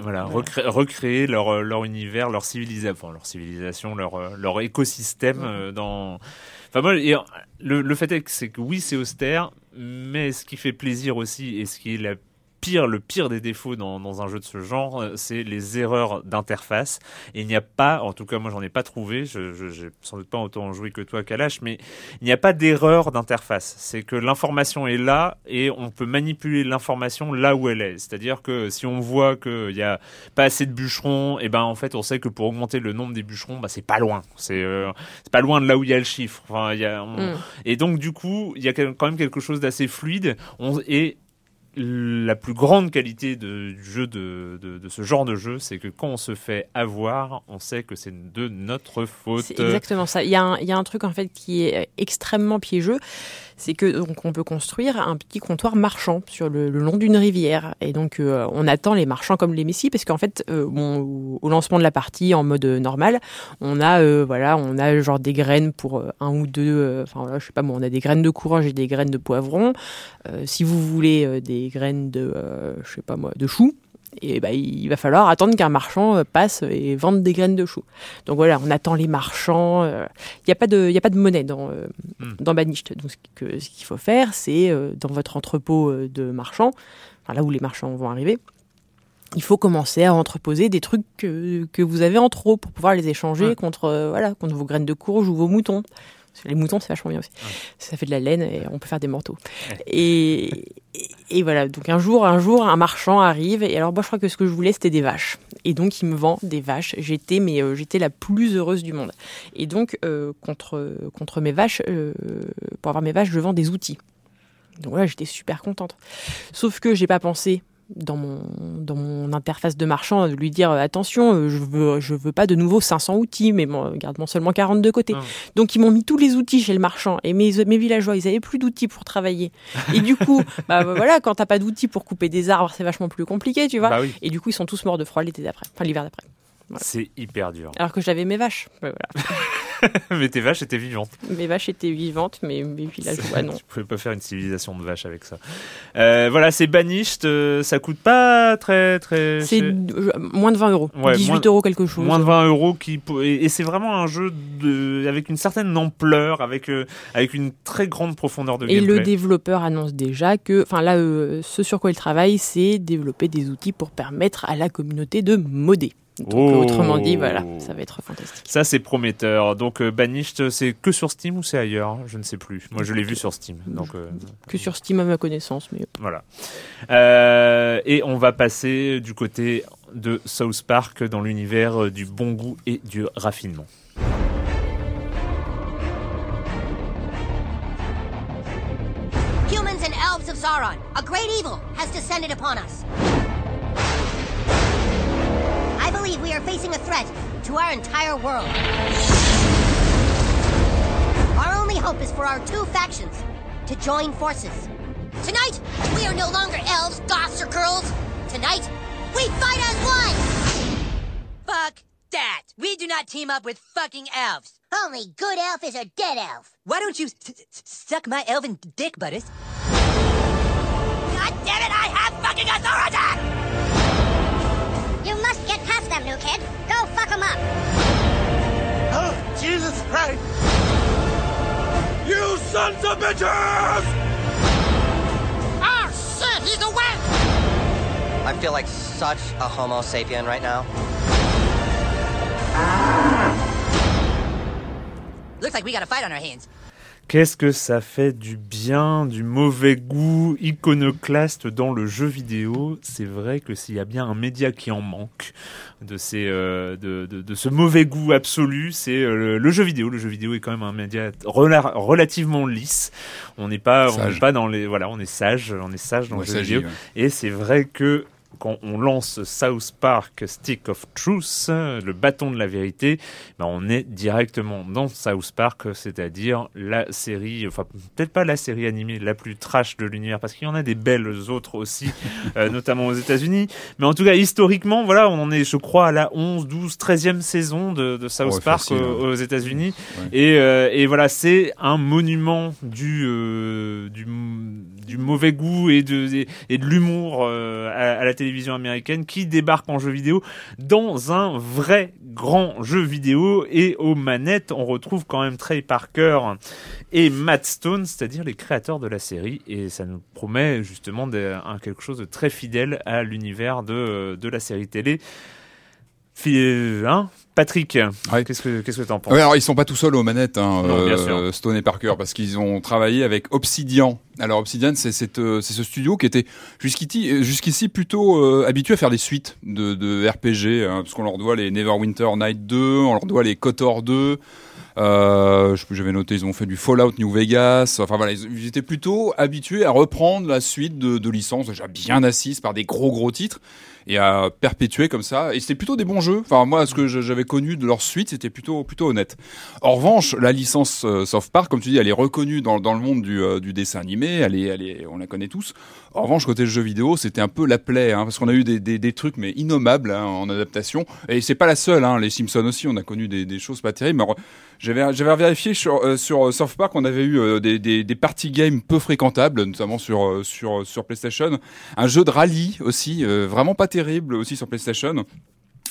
Voilà, recré- recréer leur, euh, leur univers, leur civilisation, leur civilisation, leur, euh, leur écosystème euh, dans. Enfin, moi, et, euh, le, le fait est que c'est que oui, c'est austère, mais ce qui fait plaisir aussi et ce qui est la pire, le pire des défauts dans, dans un jeu de ce genre, euh, c'est les erreurs d'interface. Et il n'y a pas, en tout cas, moi, j'en ai pas trouvé. Je, j'ai sans doute pas autant joué que toi, Kalash, mais il n'y a pas d'erreur d'interface. C'est que l'information est là et on peut manipuler l'information là où elle est. C'est-à-dire que si on voit qu'il y a pas assez de bûcherons, et ben en fait on sait que pour augmenter le nombre des bûcherons, bah, c'est pas loin. C'est euh, pas loin de là où il y a le chiffre. Enfin, il y a, on- Mm. Et donc du coup, il y a quand même quelque chose d'assez fluide. On, et la plus grande qualité de, du jeu de, de, de ce genre de jeu, c'est que quand on se fait avoir, on sait que c'est de notre faute. C'est exactement ça. Il y, a un, il y a un truc en fait qui est extrêmement piégeux, c'est que donc on peut construire un petit comptoir marchand sur le, long d'une rivière et donc euh, on attend les marchands comme les messies parce qu'en fait euh, au- lancement de la partie en mode normal, on a euh, voilà on a genre des graines pour euh, un ou deux, euh, enfin voilà je sais pas moi on a des graines de courge et des graines de poivron. Euh, si vous voulez euh, des graines de euh, je sais pas moi de choux et ben, il va falloir attendre qu'un marchand euh, passe et vende des graines de choux. Donc voilà, on attend les marchands. euh, Il n'y a pas de, il y a pas de monnaie dans euh, Hmm. dans Banished. Donc ce qu'il faut faire, c'est dans votre entrepôt de marchands, enfin, là où les marchands vont arriver. Il faut commencer à entreposer des trucs que, que vous avez en trop pour pouvoir les échanger Ouais. contre, voilà, contre vos graines de courge ou vos moutons. Les moutons, c'est vachement bien aussi. Ouais. Ça fait de la laine et on peut faire des manteaux. Ouais. Et, et, et voilà, donc un jour, un jour, un marchand arrive. Et alors, moi, je crois que ce que je voulais, c'était des vaches. Et donc, il me vend des vaches. J'étais, mais euh, j'étais la plus heureuse du monde. Et donc, euh, contre, contre mes vaches, euh, pour avoir mes vaches, je vends des outils. Donc voilà, j'étais super contente. Sauf que j'ai pas pensé dans mon, dans mon interface de marchand de lui dire attention, euh, je veux, je veux pas de nouveau 500 outils, mais garde-moi seulement 40 de côté. Ah. Donc ils m'ont mis tous les outils chez le marchand et mes, mes villageois, ils avaient plus d'outils pour travailler. Et du coup, [laughs] bah voilà, quand t'as pas d'outils pour couper des arbres, c'est vachement plus compliqué, tu vois. Bah oui, Et du coup, ils sont tous morts de froid l'été d'après, enfin l'hiver d'après. Voilà. c'est hyper dur. Alors que j'avais mes vaches. Ouais, voilà. [laughs] mais tes vaches étaient vivantes. Mes vaches étaient vivantes, mais mes villageois non. [laughs] Tu pouvais pas faire une civilisation de vaches avec ça. Euh, voilà, c'est banished. euh, ça coûte pas très très. C'est euh, moins de 20 euros. Ouais, 18 moins- euros quelque chose. Moins de 20 euros qui et, et c'est vraiment un jeu de avec une certaine ampleur, avec euh, avec une très grande profondeur de Et le développeur annonce déjà que, enfin là, ce sur quoi il travaille, c'est développer des outils pour permettre à la communauté de modder. Donc Oh. autrement dit, voilà, ça va être fantastique. Ça c'est prometteur. Donc euh, banished, c'est que sur Steam ou c'est ailleurs? Je ne sais plus. Moi je l'ai vu sur Steam. Donc euh, Que sur Steam à ma connaissance, mais Voilà. Euh, et on va passer du côté de South Park dans l'univers euh, du bon goût et du raffinement. Humans and elves of Sauron, a great evil has descended upon us. I believe we are facing a threat to our entire world. Our only hope is for our two factions to join forces. Tonight, we are no longer elves, goths, or girls. Tonight, we fight as one! Fuck that! We do not team up with fucking elves. Only good elf is a dead elf. Why don't you suck my elven dick, Butters? God damn it, I have fucking authority! You must get past them, new kid. Go fuck him up. Oh, Jesus Christ! You sons of bitches! Oh shit, he's awake! I feel like such a Homo sapien right now. Looks like we got a fight on our hands. Qu'est-ce que ça fait du bien, du mauvais goût iconoclaste dans le jeu vidéo? C'est vrai que s'il y a bien un média qui en manque de, ces, euh, de, de, de ce mauvais goût absolu, c'est euh, le, le jeu vidéo. Le jeu vidéo est quand même un média rela- relativement lisse. On n'est pas, on n'est pas dans les, voilà, on est sage, on est sage dans Ouais, le jeu vidéo. ouais. Et c'est vrai que quand on lance South Park Stick of Truth, le bâton de la vérité, ben on est directement dans South Park, c'est-à-dire la série, enfin peut-être pas la série animée la plus trash de l'univers, parce qu'il y en a des belles autres aussi, [laughs] euh, notamment aux États-Unis. Mais en tout cas, historiquement, voilà, on en est, je crois, à la 11, 12, 13e saison de, de South Ouais, Park facile, aux, hein. aux États-Unis. Ouais. Et, euh, et voilà, c'est un monument du, euh, du, du mauvais goût et de, et, de l'humour euh, à, à la télévision américaine qui débarque en jeu vidéo dans un vrai grand jeu vidéo. Et aux manettes, on retrouve quand même Trey Parker et Matt Stone, c'est-à-dire les créateurs de la série. Et ça nous promet justement un, quelque chose de très fidèle à l'univers de, de la série télé. Hein Patrick, Ouais. qu'est-ce que qu'est-ce que t'en penses? Ouais, alors ils sont pas tout seuls aux manettes, hein, Non, euh, Stone et Parker, parce qu'ils ont travaillé avec Obsidian. Alors Obsidian, euh, c'est ce studio qui était jusqu'ici, euh, plutôt euh, habitué à faire des suites de, RPG, hein, parce qu'on leur doit les Neverwinter Night 2, on leur doit les Kotor 2. Euh, je sais plus, j'avais noté, ils ont fait du Fallout New Vegas. Enfin voilà, ils, étaient plutôt habitués à reprendre la suite de, licences déjà bien assises par des gros gros titres et à perpétuer comme ça. Et c'était plutôt des bons jeux. Enfin moi, ce que j'avais connu de leur suite, c'était plutôt plutôt honnête. En revanche, la licence euh, South Park, comme tu dis, elle est reconnue dans, dans le monde du, du dessin animé. On la connaît tous. En revanche, côté jeu vidéo, c'était un peu la plaie, hein, parce qu'on a eu des, trucs mais innommables hein, en adaptation. Et c'est pas la seule. Hein, les Simpsons aussi, on a connu des, choses pas terribles. J'avais vérifié sur euh, South Park, on avait eu euh, des, des, party games peu fréquentables, notamment sur euh, sur PlayStation. Un jeu de rallye aussi, euh, vraiment pas terrible aussi sur PlayStation.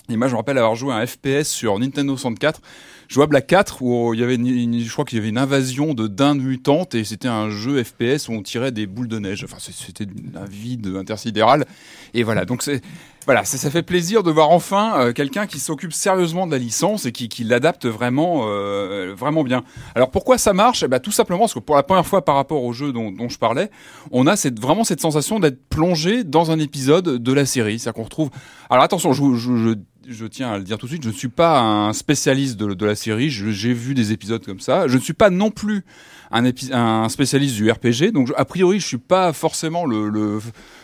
Et moi, je me rappelle avoir joué à un FPS sur Nintendo 64, jouable à 4, où il y avait une, je crois qu'il y avait une invasion de dindes mutantes, et c'était un jeu FPS où on tirait des boules de neige. Enfin, c'était un vide intersidéral. Et voilà, donc c'est, voilà, ça, fait plaisir de voir enfin euh, quelqu'un qui s'occupe sérieusement de la licence et qui, l'adapte vraiment, euh, vraiment bien. Alors pourquoi ça marche? Eh ben, Tout simplement parce que pour la première fois par rapport au jeu dont, je parlais, on a vraiment cette sensation d'être plongé dans un épisode de la série. C'est-à-dire qu'on retrouve... Alors attention, je, je, je, je tiens à le dire tout de suite, je ne suis pas un spécialiste de, la série, j'ai vu des épisodes comme ça. Je ne suis pas non plus un, spécialiste du RPG, donc a priori je suis pas forcément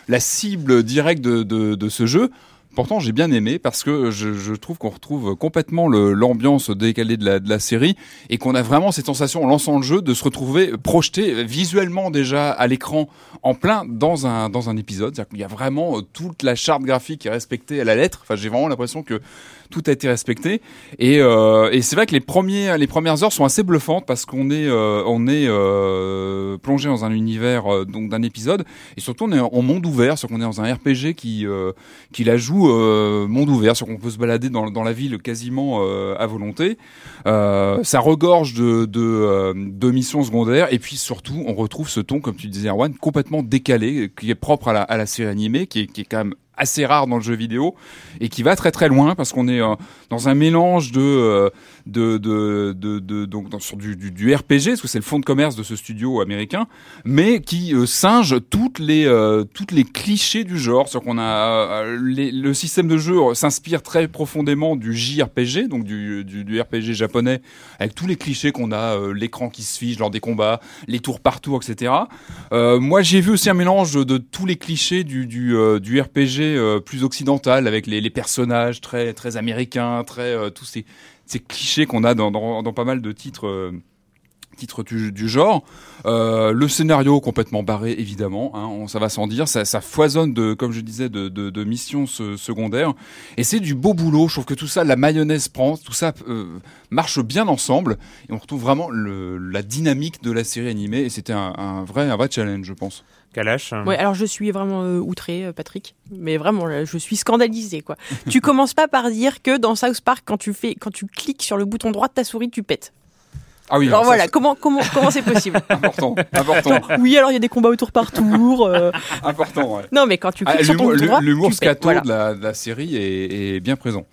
la cible directe de ce jeu. Pourtant, j'ai bien aimé parce que je, trouve qu'on retrouve complètement l'ambiance décalée de la, série et qu'on a vraiment cette sensation en lançant le jeu de se retrouver projeté visuellement déjà à l'écran en plein dans un, dans un épisode. Qu'il y a vraiment euh, toute la charte graphique qui est respectée à la lettre. Enfin, j'ai vraiment l'impression que tout a été respecté. Et, euh, et c'est vrai que les, premiers, les premières heures sont assez bluffantes parce qu'on est, euh, on est euh, plongé dans un univers donc d'un épisode et surtout on est en monde ouvert, c'est qu'on est dans un RPG qui, qui la joue monde ouvert, sur qu'on peut se balader dans, dans la ville quasiment à volonté. Ça regorge de, de, de missions secondaires et puis surtout on retrouve ce ton, comme tu disais Erwan, complètement décalé, qui est propre à la, à la série animée, qui est, qui est quand même assez rare dans le jeu vidéo et qui va très très loin parce qu'on est euh, dans un mélange de euh, de, de, de, donc sur du, du, du RPG parce que c'est le fond de commerce de ce studio américain mais qui euh, singe toutes les euh, toutes les clichés du genre. C'est qu'on a euh, le système de jeu s'inspire très profondément du JRPG donc du, du, RPG japonais avec tous les clichés qu'on a l'écran qui se fige lors des combats les tours par tour etc moi, j'ai vu aussi un mélange de, tous les clichés du, du, du RPG plus occidental, avec les, personnages très, très américains, très tous ces, ces clichés qu'on a dans, pas mal de titres. euh, titres du, genre, Euh, le scénario complètement barré évidemment, hein, ça va sans dire, ça, foisonne de, comme je disais, de, missions se- secondaires, et c'est du beau boulot. Je trouve que tout ça, la mayonnaise prend, tout ça euh, marche bien ensemble, et on retrouve vraiment la dynamique de la série animée, et c'était un vrai, un vrai challenge, je pense. Kalash Ouais, alors je suis vraiment euh, outré, euh, Patrick. Mais vraiment, je suis scandalisé, quoi. tu [laughs] commences pas par dire que dans South Park, quand tu fais, quand tu cliques sur le bouton droit de ta souris, tu pètes. Ah oui, alors voilà, comment, comment, comment c'est possible [laughs] important, important, Genre, Oui, alors il y a des combats au tour par tour. euh, important. Ouais. Non, mais quand tu Ah, cliques sur ton L'humour bouton droit, l'humour scato Voilà. de, la, de la série est, est bien présent.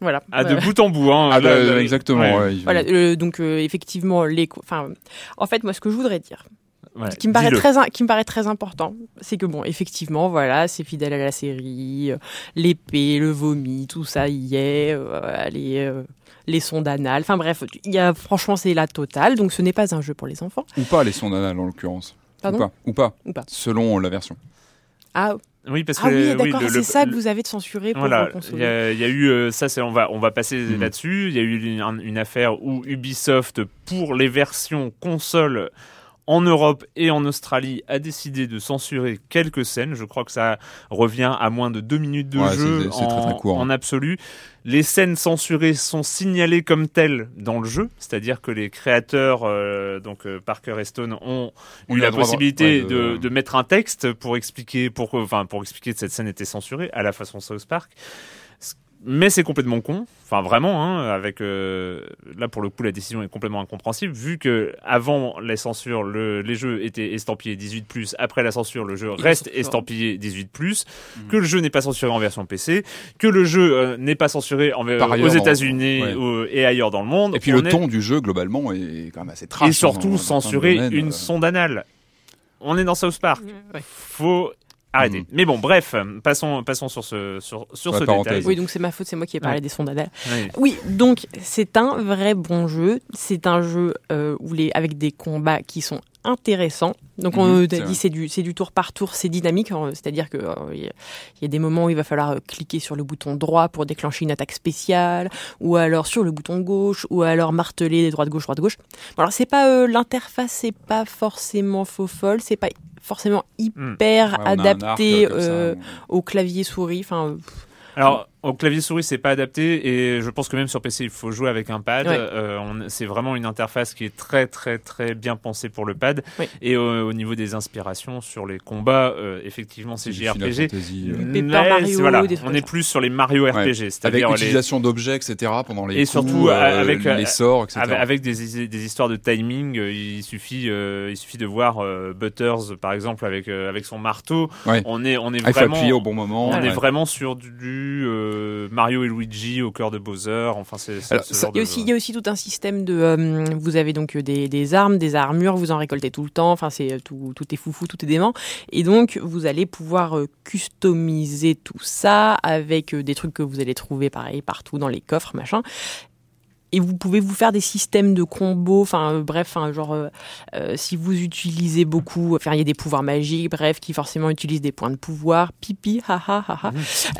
voilà. Ah, de Voilà. bout en bout, hein. Ah, là, exactement. ouais. ouais, il- Voilà, euh, donc euh, effectivement, les, enfin, en fait, moi, ce que je voudrais dire, Ouais, qui me paraît très, qui me paraît très important, c'est que bon, effectivement, voilà, c'est fidèle à la série, euh, l'épée, le vomi, tout ça y est, euh, les, euh, les sons d'anal, enfin bref, il y a, franchement, c'est la totale, donc ce n'est pas un jeu pour les enfants. Ou pas les sons d'anal en l'occurrence. Pardon ou pas, ou pas, Ou pas. selon la version. Ah, Oui, parce Ah que oui, oui, d'accord, le- c'est le- ça que vous avez de censuré pour Voilà, il console. y, a il y a eu euh, ça, c'est on va on va passer Mhm. là-dessus. Il y a eu une, une affaire où Ubisoft pour les versions console en Europe et en Australie a décidé de censurer quelques scènes. Je crois que ça revient à moins de deux minutes de Ouais, jeu en, très, très court, hein. en absolu. Les scènes censurées sont signalées comme telles dans le jeu, c'est-à-dire que les créateurs, euh, donc euh, Parker et Stone, ont On eu la de- possibilité ouais, de, mettre un texte pour expliquer pourquoi, enfin pour expliquer que cette scène était censurée à la façon South Park. Mais c'est complètement con, enfin vraiment, hein, avec euh, là pour le coup la décision est complètement incompréhensible vu que avant les censures le, les jeux étaient estampillés 18+, après la censure le jeu reste estampillé 18+, Mhm. que le jeu n'est pas censuré en version PC, que le jeu euh, n'est pas censuré en, aux ailleurs, États-Unis ouais. et ailleurs dans le monde. Et puis On le est- ton du jeu globalement est quand même assez trash. et hein, surtout dans- dans plein de censurer une euh. sonde anale. On est dans South Park. Ouais. Faut arrêter. Mhm. Mais bon, bref, passons, passons sur ce, sur, sur ce détail. Oui, donc c'est ma faute, c'est moi qui ai parlé Ouais. des sondes anales. Oui. Oui, donc c'est un vrai bon jeu. C'est un jeu euh, où les, avec des combats qui sont intéressants. Donc on c'est dit c'est du c'est du tour par tour, c'est dynamique. hein, C'est-à-dire que euh, il y, a- il y a des moments où il va falloir euh, cliquer sur le bouton droit pour déclencher une attaque spéciale, ou alors sur le bouton gauche, ou alors marteler droite gauche droite gauche. Bon, alors c'est pas euh, l'interface, c'est pas forcément faux folle, c'est pas forcément hyper Ouais, un arc, adapté ça, au clavier souris. Enfin, Alors, au clavier souris, c'est pas adapté et je pense que même sur PC, il faut jouer avec un pad. Ouais. Euh, c'est vraiment une interface qui est très, très, très bien pensée pour le pad. Et au, au niveau des inspirations sur les combats, euh, euh, c'est JRPG. Fantasy, euh, Mais Mario, voilà, on est plus sur les Mario RPG, Ouais. C'est-à-dire les, l'utilisation d'objets, etc. pendant les Et coups, surtout, euh, avec, les sorts, etc. Avec, avec des, des histoires de timing, euh, il suffit, euh, il suffit de voir euh, Butters par exemple avec euh, avec son marteau. Ouais. On est on est Ah, il faut vraiment appuyer au bon moment. on est vraiment sur du euh, Mario et Luigi au cœur de Bowser. Enfin c'est ce Il y, a de- aussi, il y a aussi tout un système de. euh, vous avez donc euh, des, des armes, des armures, vous en récoltez tout le temps. Enfin, c'est tout, tout est foufou, tout est dément. Et donc, vous allez pouvoir customiser tout ça avec des trucs que vous allez trouver pareil partout dans les coffres, machin. Et vous pouvez vous faire des systèmes de combos, enfin euh, bref, enfin, genre euh, euh, si vous utilisez beaucoup, enfin il y a des pouvoirs magiques, bref, qui forcément utilisent des points de pouvoir, pipi, haha, haha.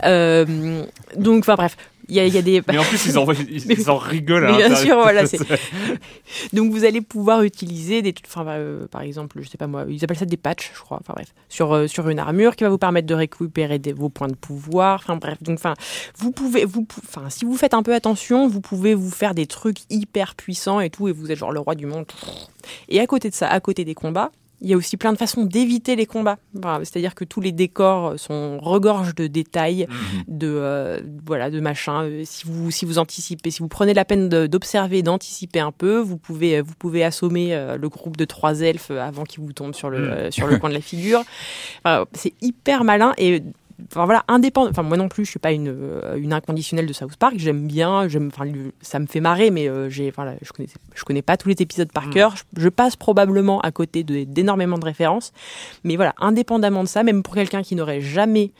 Euh, donc enfin bref, il y a, il y a des. Mais en plus ils en ils, [laughs] rigolent. mais bien sûr, voilà, [laughs] [laughs] Donc vous allez pouvoir utiliser des, enfin, euh, par exemple, je sais pas moi, ils appellent ça des patchs, je crois. Enfin bref, sur euh, sur une armure qui va vous permettre de récupérer des, vos points de pouvoir. Enfin bref, donc enfin, vous pouvez, vous, enfin, si vous faites un peu attention, vous pouvez vous faire des trucs hyper puissants et tout, et vous êtes genre le roi du monde. Et à côté de ça, à côté des combats. Il y a aussi plein de façons d'éviter les combats. Enfin, C'est-à-dire que tous les décors sont regorgent de détails, de euh, voilà, de machin. Euh, Si vous si vous anticipez, si vous prenez la peine d'observer, d'anticiper un peu, vous pouvez vous pouvez assommer euh, le groupe de trois elfes avant qu'ils vous tombent sur le euh, sur le coin de la figure. Enfin, c'est hyper malin et Enfin voilà, indépendant. Enfin moi non plus, je suis pas une euh, une inconditionnelle de South Park. J'aime bien, j'aime. Enfin ça me fait marrer, mais euh, j'ai. Voilà, je connais je connais pas tous les épisodes par Mm. cœur. Je, je passe probablement à côté d'énormément de références. Mais voilà, indépendamment de ça, même pour quelqu'un qui n'aurait jamais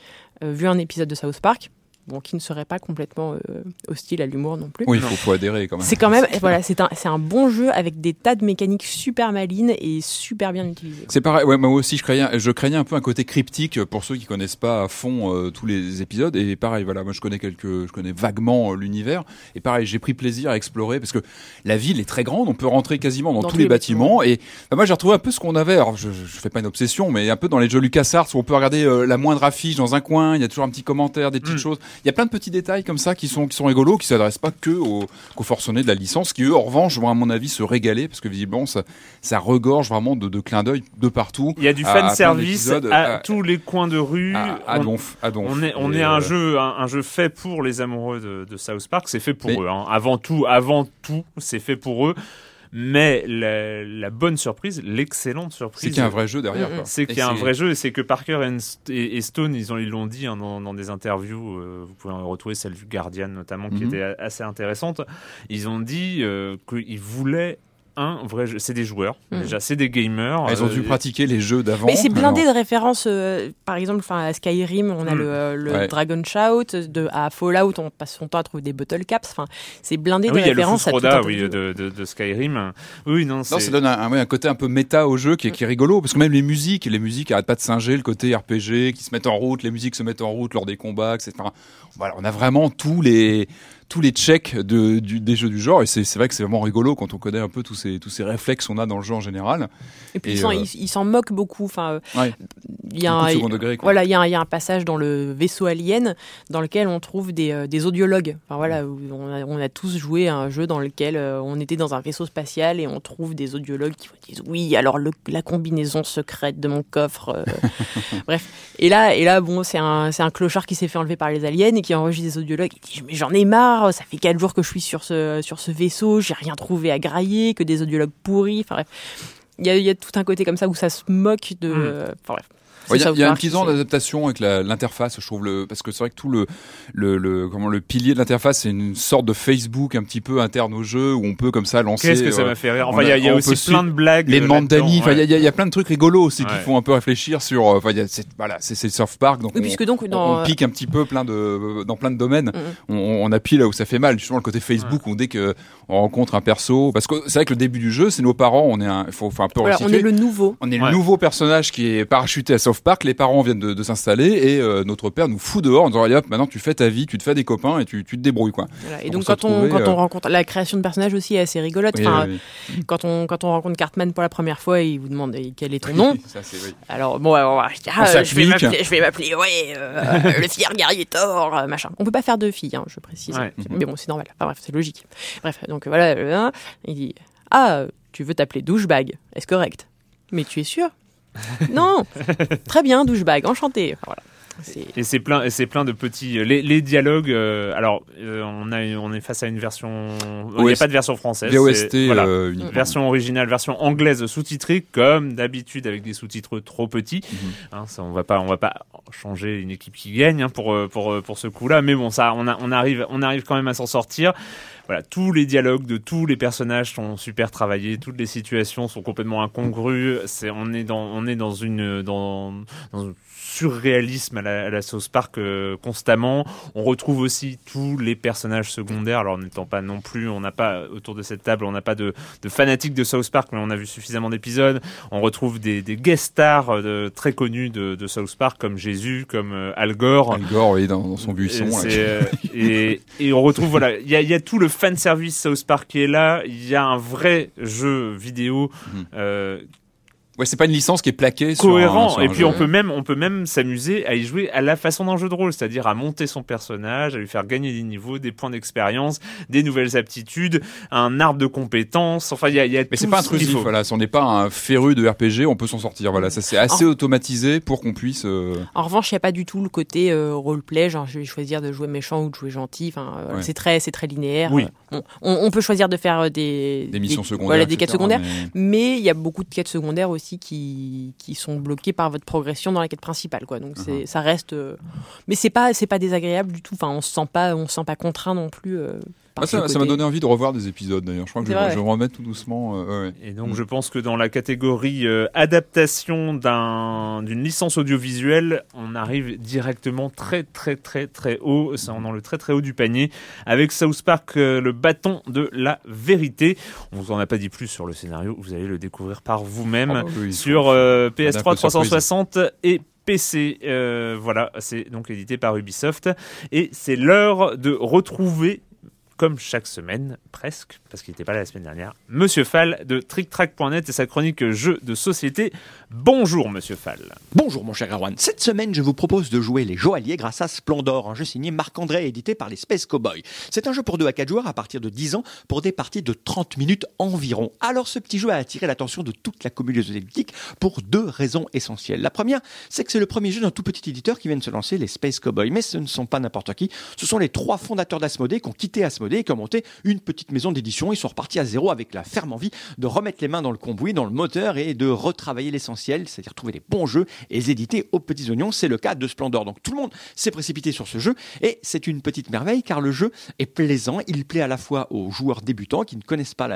euh, vu un épisode de South Park, bon, qui ne serait pas complètement euh, hostile à l'humour non plus. Oui, il faut, faut adhérer quand même. C'est quand même, [laughs] voilà, c'est un, c'est un bon jeu avec des tas de mécaniques super malines et super bien utilisées. C'est pareil, ouais, moi aussi je craignais, je craignais un peu un côté cryptique pour ceux qui connaissent pas à fond euh, tous les épisodes. Et pareil, voilà, moi je connais quelques, je connais vaguement euh, l'univers. Et pareil, j'ai pris plaisir à explorer parce que la ville est très grande, on peut rentrer quasiment dans, tous les, bâtiments. Et bah, moi j'ai retrouvé un peu ce qu'on avait. Alors je, je, fais pas une obsession, mais un peu dans les jeux LucasArts où on peut regarder euh, la moindre affiche dans un coin. Il y a toujours un petit commentaire, des petites Mm. choses. Il y a plein de petits détails comme ça qui sont qui sont rigolos, qui s'adressent pas que aux, qu'aux forcenés de la licence, qui eux en revanche vont à mon avis se régaler parce que visiblement ça, ça regorge vraiment de, de clins d'œil de partout. Il y a du fan service à, à- tous les coins de rue. à, à On- donf, à donf. On est, on est un euh, jeu, un, un jeu fait pour les amoureux de, de South Park. C'est fait pour Mais- eux. hein. Avant tout, avant tout, c'est fait pour eux. Mais la, la bonne surprise, l'excellente surprise, C'est qu'il y a un vrai jeu derrière. Mm, quoi. c'est qu'il y a un vrai jeu et c'est que Parker et, Stone, ils ont ils l'ont dit hein, dans, dans des interviews. euh, vous pouvez en retrouver celle du Guardian notamment, qui Mhm. était assez intéressante. Ils ont dit euh, qu'ils voulaient un vrai jeu. C'est des joueurs. Mm. Déjà, c'est des gamers. Ils ont euh, dû pratiquer les jeux d'avant. Mais c'est blindé Alors, de références, euh, par exemple, enfin à Skyrim, on a Mm. le, le Ouais. Dragon Shout, de, à Fallout, on passe son temps à trouver des bottle caps. Enfin, c'est blindé Ah de oui, il y a le références à tout oui, de de, de, Skyrim. Oui, non, ça donne un, un- ouais, un côté un peu méta au jeu qui est, qui est rigolo parce que même les musiques, les musiques arrêtent pas de singer le côté RPG qui se mettent en route, les musiques se mettent en route lors des combats, etc. Voilà, on a vraiment tous les tous les checks de, du, des jeux du genre et c'est vrai que c'est vraiment rigolo quand on connaît un peu tous ces tous ces réflexes qu'on a dans le jeu en général. Et puis Et, ils s'en- euh, ils s'en moquent beaucoup. Enfin, Ouais. il y a de un, degré, voilà, il y, a un- il y a un passage dans le vaisseau alien dans lequel on trouve des, euh, des audiologues. Enfin voilà, on a, on a tous joué à un jeu dans lequel euh, on était dans un vaisseau spatial et on trouve des audiologues qui disent oui, alors le- la combinaison secrète de mon coffre. [laughs] Bref. Et là, et là, bon, c'est un, un clochard qui s'est fait enlever par les aliens et qui enregistre des audiologues. Il dit mais j'en ai marre, ça fait quatre jours que je suis sur ce sur ce vaisseau, j'ai rien trouvé à grailler, que des audiologues pourris. Enfin bref. Il y, a, y a tout un côté comme ça où ça se moque de. Mm. Enfin bref. Ouais, Il y a, y un petit temps d'adaptation avec l'interface, je trouve le parce que c'est vrai que tout le le, le comment le pilier de l'interface c'est une sorte de Facebook un petit peu interne au jeu où on peut comme ça lancer. Qu'est-ce que ça euh, m'a fait rire Enfin, il y a, y aussi plein de blagues. les euh, demandes là-dedans, d'amis. Enfin, il y, ouais. a- il y a- il y a plein de trucs rigolos aussi qui font un peu réfléchir sur. euh, Enfin, voilà, c'est c'est Surf Park, donc Oui, on, puisque donc on- dans. on pique un petit peu plein de dans plein de domaines. Mhm. On, on appuie là où ça fait mal. Justement, le côté Facebook où dès que on rencontre un perso, parce que c'est vrai que le début du jeu, c'est nos parents. On est un, il faut, faut un peu Voilà, on est le nouveau. On est Ouais. le nouveau personnage qui est parachuté à South Park. Les parents viennent de, de s'installer et euh, notre père nous fout dehors en disant allez hop, maintenant tu fais ta vie, tu te fais des copains et tu, tu te débrouilles quoi. Voilà. Et donc quand on quand on euh, rencontre la création de personnages aussi est assez rigolote. Oui, Enfin, oui, quand on quand on rencontre Cartman pour la première fois, il vous demande quel est ton nom? oui. Ça, c'est- oui. Alors bon, alors, ah, je vais m'appeler, je vais m'appeler, ouais, euh, [laughs] le fier guerrier Thor, euh, machin. On peut pas faire de filles, hein, je précise. Ouais. Mais bon, c'est normal. Enfin, bref, c'est logique. Bref, donc voilà, euh, hein, il dit, ah, tu veux t'appeler douchebag, est-ce correct? Mais tu es sûr Non, très bien, douchebag, enchanté. Et c'est plein, et c'est plein de petits. Les, les dialogues. euh, alors, euh, on a, on est face à une version. Il n'y a pas de version française. VOST voilà. euh. Version originale, version anglaise sous-titrée, comme d'habitude avec des sous-titres trop petits. Mhm. Hein, ça, on va pas, on va pas changer une équipe qui gagne hein, pour euh, pour euh, pour ce coup-là. Mais bon, ça, on, a, on arrive, on arrive quand même à s'en sortir. Voilà, tous les dialogues de tous les personnages sont super travaillés, toutes les situations sont complètement incongrues. C'est, on est dans, on est dans une, dans, dans surréalisme à la, à la Sauce Park euh, constamment. On retrouve aussi tous les personnages secondaires. Alors, n'étant pas non plus, on n'a pas autour de cette table, on n'a pas de, de fanatiques de South Park, mais on a vu suffisamment d'épisodes. On retrouve des, des guest stars euh, de- très connus de, de South Park, comme Jésus, comme euh, Al Gore. Al Gore, oui, dans, dans son buisson. Et, [laughs] euh, on retrouve voilà, il y a, il y a tout le fan service South Park qui est là. Il y a un vrai jeu vidéo Mhm. Ouais, c'est pas une licence qui est plaquée sur un- cohérent. sur un et puis jeu. on peut même on peut même s'amuser à y jouer à la façon d'un jeu de rôle, c'est-à-dire à monter son personnage, à lui faire gagner des niveaux, des points d'expérience, des nouvelles aptitudes, un arbre de compétences. Enfin, il y a, y a Mais c'est pas ce intrusif, faut. voilà. Si on n'est pas un féru de RPG, on peut s'en sortir. Voilà, ça c'est assez automatisé pour qu'on puisse. euh, En revanche, il n'y a pas du tout le côté euh, roleplay, genre je vais choisir de jouer méchant ou de jouer gentil. Enfin, euh, Ouais. c'est très, c'est très linéaire. Oui. On, on peut choisir de faire euh, des, Des missions secondaires. voilà, des quêtes secondaires. mais- Mais il y a beaucoup de quêtes secondaires aussi qui, qui sont bloquées par votre progression dans la quête principale, quoi. Donc Uh-huh. c'est, ça reste. euh, Mais c'est pas, c'est pas désagréable du tout. Enfin, on se sent pas, on se sent pas contraint non plus. Par Ah, ça ça m'a donne envie de revoir des épisodes d'ailleurs. Je crois que je, je remettre tout doucement. euh, ouais. Et donc je pense que dans la catégorie euh, adaptation d'un d'une licence audiovisuelle, on arrive directement très très très très haut, c'est dans le très très haut du panier avec South Park euh, le bâton de la vérité. On vous en a pas dit plus sur le scénario, vous allez le découvrir par vous-même Oh, bah oui, sur euh, un peu PS3 de surprise. 360 et PC. Euh, voilà, c'est donc édité par Ubisoft et c'est l'heure de retrouver comme chaque semaine, presque, parce qu'il n'était pas là la semaine dernière, Monsieur Fall de TrickTrack.net et sa chronique jeux de société. Bonjour Monsieur Fall. Bonjour mon cher Erwan. Cette semaine, je vous propose de jouer les Joailliers grâce à Splendor, un jeu signé Marc-André édité par les Space Cowboys. C'est un jeu pour 2 à 4 joueurs à partir de 10 ans pour des parties de 30 minutes environ. Alors ce petit jeu a attiré l'attention de toute la communauté ludique pour deux raisons essentielles. La première, c'est que c'est le premier jeu d'un tout petit éditeur qui vient de se lancer, les Space Cowboys. Mais ce ne sont pas n'importe qui, ce sont les trois fondateurs d'Asmodée qui ont quitté Asmodée et qui une petite maison d'édition. Ils sont repartis à zéro avec la ferme envie de remettre les mains dans le cambouis, dans le moteur et de retravailler l'essentiel, c'est-à-dire trouver des bons jeux et les éditer aux petits oignons. C'est le cas de Splendor. Donc tout le monde s'est précipité sur ce jeu et c'est une petite merveille car le jeu est plaisant. Il plaît à la fois aux joueurs débutants qui ne connaissent pas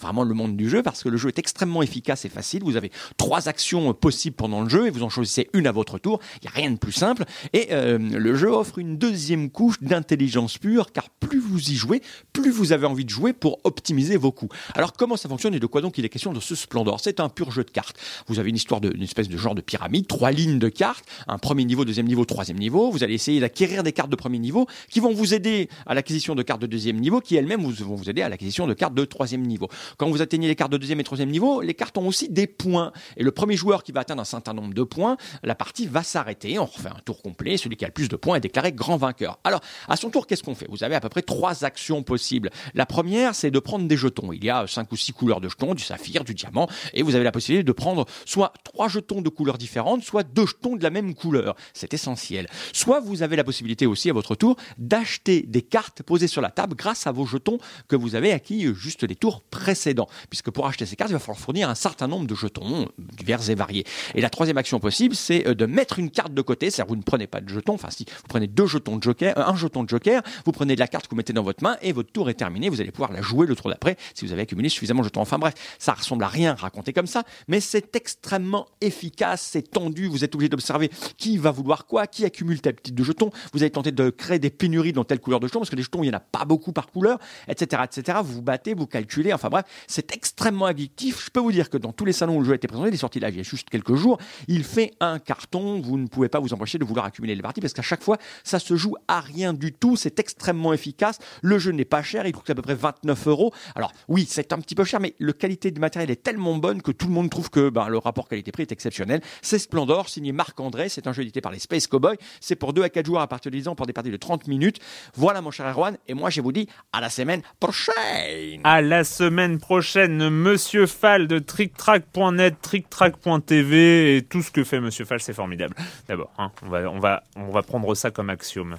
vraiment le monde du jeu parce que le jeu est extrêmement efficace et facile. Vous avez trois actions possibles pendant le jeu et vous en choisissez une à votre tour. Il n'y a rien de plus simple. Et euh, le jeu offre une deuxième couche d'intelligence pure car plus vous y jouez, plus vous avez envie de jouer pour optimiser vos coups. Alors comment ça fonctionne et de quoi donc il est question de ce Splendor? C'est un pur jeu de cartes. Vous avez une histoire d'une espèce de genre de pyramide, trois lignes de cartes, un premier niveau, deuxième niveau, troisième niveau. Vous allez essayer d'acquérir des cartes de premier niveau qui vont vous aider à l'acquisition de cartes de deuxième niveau, qui elles-mêmes vont vous aider à l'acquisition de cartes de troisième niveau. Quand vous atteignez les cartes de deuxième et troisième niveau, les cartes ont aussi des points. Et le premier joueur qui va atteindre un certain nombre de points, la partie va s'arrêter. On refait un tour complet. Celui qui a le plus de points est déclaré grand vainqueur. Alors, à son tour, qu'est-ce qu'on fait? Vous avez à peu près trois actions possibles. La première, c'est de prendre des jetons. Il y a cinq ou six couleurs de jetons, du saphir, du diamant, et vous avez la possibilité de prendre soit trois jetons de couleurs différentes, soit deux jetons de la même couleur. C'est essentiel. Soit vous avez la possibilité aussi, à votre tour, d'acheter des cartes posées sur la table grâce à vos jetons que vous avez acquis juste les tours précédents. Puisque pour acheter ces cartes, il va falloir fournir un certain nombre de jetons divers et variés. Et la troisième action possible, c'est euh, de mettre une carte de côté. C'est-à-dire, vous ne prenez pas de jetons. Enfin, si vous prenez deux jetons de joker, un jeton de joker, vous prenez de la carte que vous mettez dans votre main et votre tour est terminé. Vous allez pouvoir la jouer le tour d'après si vous avez accumulé suffisamment de jetons. Enfin bref, ça ressemble à rien raconté comme ça, mais c'est extrêmement efficace, c'est tendu. Vous êtes obligé d'observer qui va vouloir quoi, qui accumule tel petit de jetons. Vous allez tenter de créer des pénuries dans telle couleur de jetons parce que les jetons, il n'y en a pas beaucoup par couleur, etc., etc. Vous vous battez, vous calculez. Enfin bref, c'est extrêmement addictif. Je peux vous dire que dans tous les salons où le jeu a été présenté, il est sorti là il y a juste quelques jours, il fait un carton. Vous ne pouvez pas vous empêcher de vouloir accumuler les parties parce qu'à chaque fois, ça se joue à rien du tout. C'est extrêmement efficace. Jeu n'est pas cher. Il coûte à peu près 29 euros. Alors oui, c'est un petit peu cher, mais la qualité du matériel est tellement bonne que tout le monde trouve que ben, le rapport qualité-prix est exceptionnel. C'est Splendor, signé Marc André. C'est un jeu édité par les Space Cowboys. C'est pour 2 à 4 joueurs à partir de 10 ans pour des parties de 30 minutes. Voilà mon cher Erwan. Et moi, je vous dis à la semaine prochaine. À la semaine prochaine, Monsieur Fall de TrickTrack.net, TrickTrack.tv et tout ce que fait Monsieur Fall, c'est formidable. D'abord, hein, on, va, prendre ça comme axiome.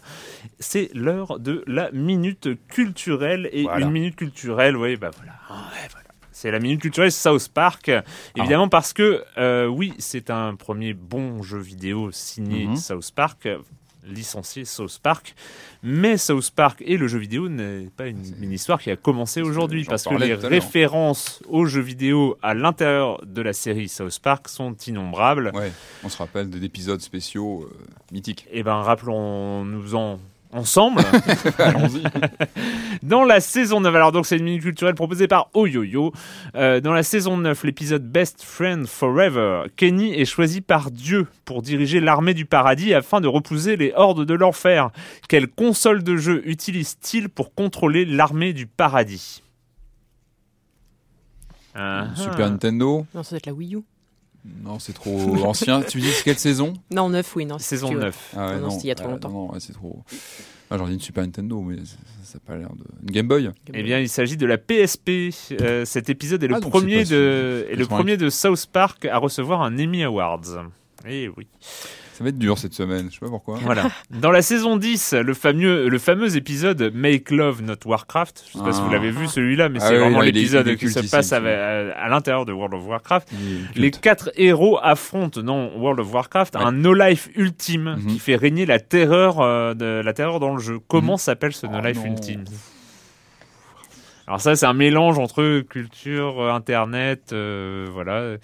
C'est l'heure de la minute culturelle et Voilà. une minute culturelle, oui, bah voilà. Ouais, voilà. C'est la minute culturelle South Park, évidemment parce que euh, oui, c'est un premier bon jeu vidéo signé Mhm. South Park, licencié South Park, mais South Park et le jeu vidéo n'est pas une, une histoire qui a commencé aujourd'hui parce que les références aux jeux vidéo à l'intérieur de la série South Park sont innombrables. Ouais, on se rappelle des épisodes spéciaux euh, mythiques. Et ben rappelons-nous-en ensemble. [laughs] Allons-y. [laughs] Dans la saison 9, alors donc c'est une minute culturelle proposée par Oyoyo. Euh, dans la saison 9, l'épisode Best Friend Forever, Kenny est choisi par Dieu pour diriger l'armée du paradis afin de repousser les hordes de l'enfer. Quelle console de jeu utilise-t-il pour contrôler l'armée du paradis? Super ah. Nintendo Non, ça doit être la Wii U. Non, c'est trop ancien. tu dis quelle saison? Non, 9, oui. Non, Saison tu veux. 9. Ah Non, non, c'était il y a trop ah, longtemps. Non, ouais, c'est trop. Ah, J'en dis une Super Nintendo, mais ça n'a pas l'air de. Une Game Boy? Eh bien, il s'agit de la PSP. Euh, cet épisode est le Ah, premier pas de est le 88. premier de South Park à recevoir un Emmy Awards. Eh oui. Ça va être dur cette semaine, je sais pas pourquoi. Voilà. [laughs] Dans la saison 10, le fameux, le fameux épisode Make Love Not Warcraft, je sais pas si vous Ah. l'avez vu celui-là, mais Ah c'est oui, vraiment l'épisode qui se passe à, l'intérieur de World of Warcraft. Les quatre héros affrontent dans World of Warcraft Ouais. un no-life ultime Mhm. qui fait régner la terreur, euh, de, la terreur dans le jeu. Comment Mhm. s'appelle ce Oh no-life non. ultime? Alors ça, c'est un mélange entre culture, euh, internet, euh, voilà.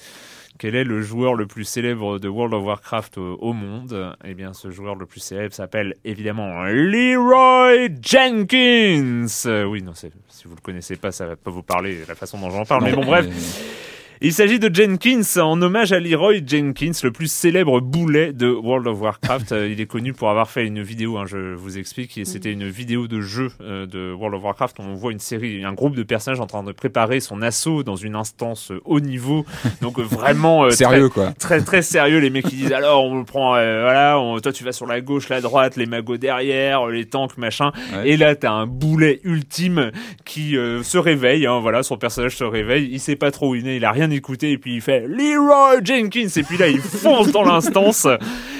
Quel est le joueur le plus célèbre de World of Warcraft au, monde? Eh bien, ce joueur le plus célèbre s'appelle évidemment Leroy Jenkins. Euh, oui, non, si vous le connaissez pas, ça va pas vous parler la façon dont j'en parle. mais bon, bref. [laughs] Il s'agit de Jenkins en hommage à Leroy Jenkins, le plus célèbre boulet de World of Warcraft. Euh, il est connu pour avoir fait une vidéo, hein, je vous explique, et c'était une vidéo de jeu euh, de World of Warcraft. où On voit une série, un groupe de personnages en train de préparer son assaut dans une instance euh, haut niveau. Donc euh, vraiment euh, Sérieux quoi. très très sérieux les mecs qui disent alors on le prend euh, voilà on- toi tu vas sur la gauche la droite les magots derrière les tanks machin Ouais. et là t'as un boulet ultime qui euh, se réveille hein, voilà son personnage se réveille il sait pas trop où il est il a rien rien écouté et puis il fait Leroy Jenkins et puis là il fonce dans l'instance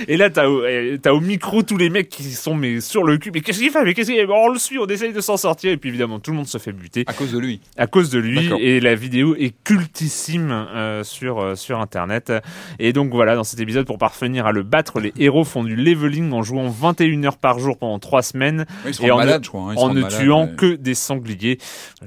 et là t'as au- eh, t'as au micro tous les mecs qui sont mais sur le cul mais qu'est-ce qu'il fait mais qu'est-ce qu'il fait on le suit on essaye de s'en sortir et puis évidemment tout le monde se fait buter À cause de lui. à cause de lui et la vidéo est cultissime euh, sur euh, sur internet et donc voilà dans cet épisode pour parvenir à le battre les héros font du leveling en jouant 21 heures par jour pendant 3 semaines Ouais, et en, malades, ne, crois. hein, en ne malades, tuant mais- que des sangliers.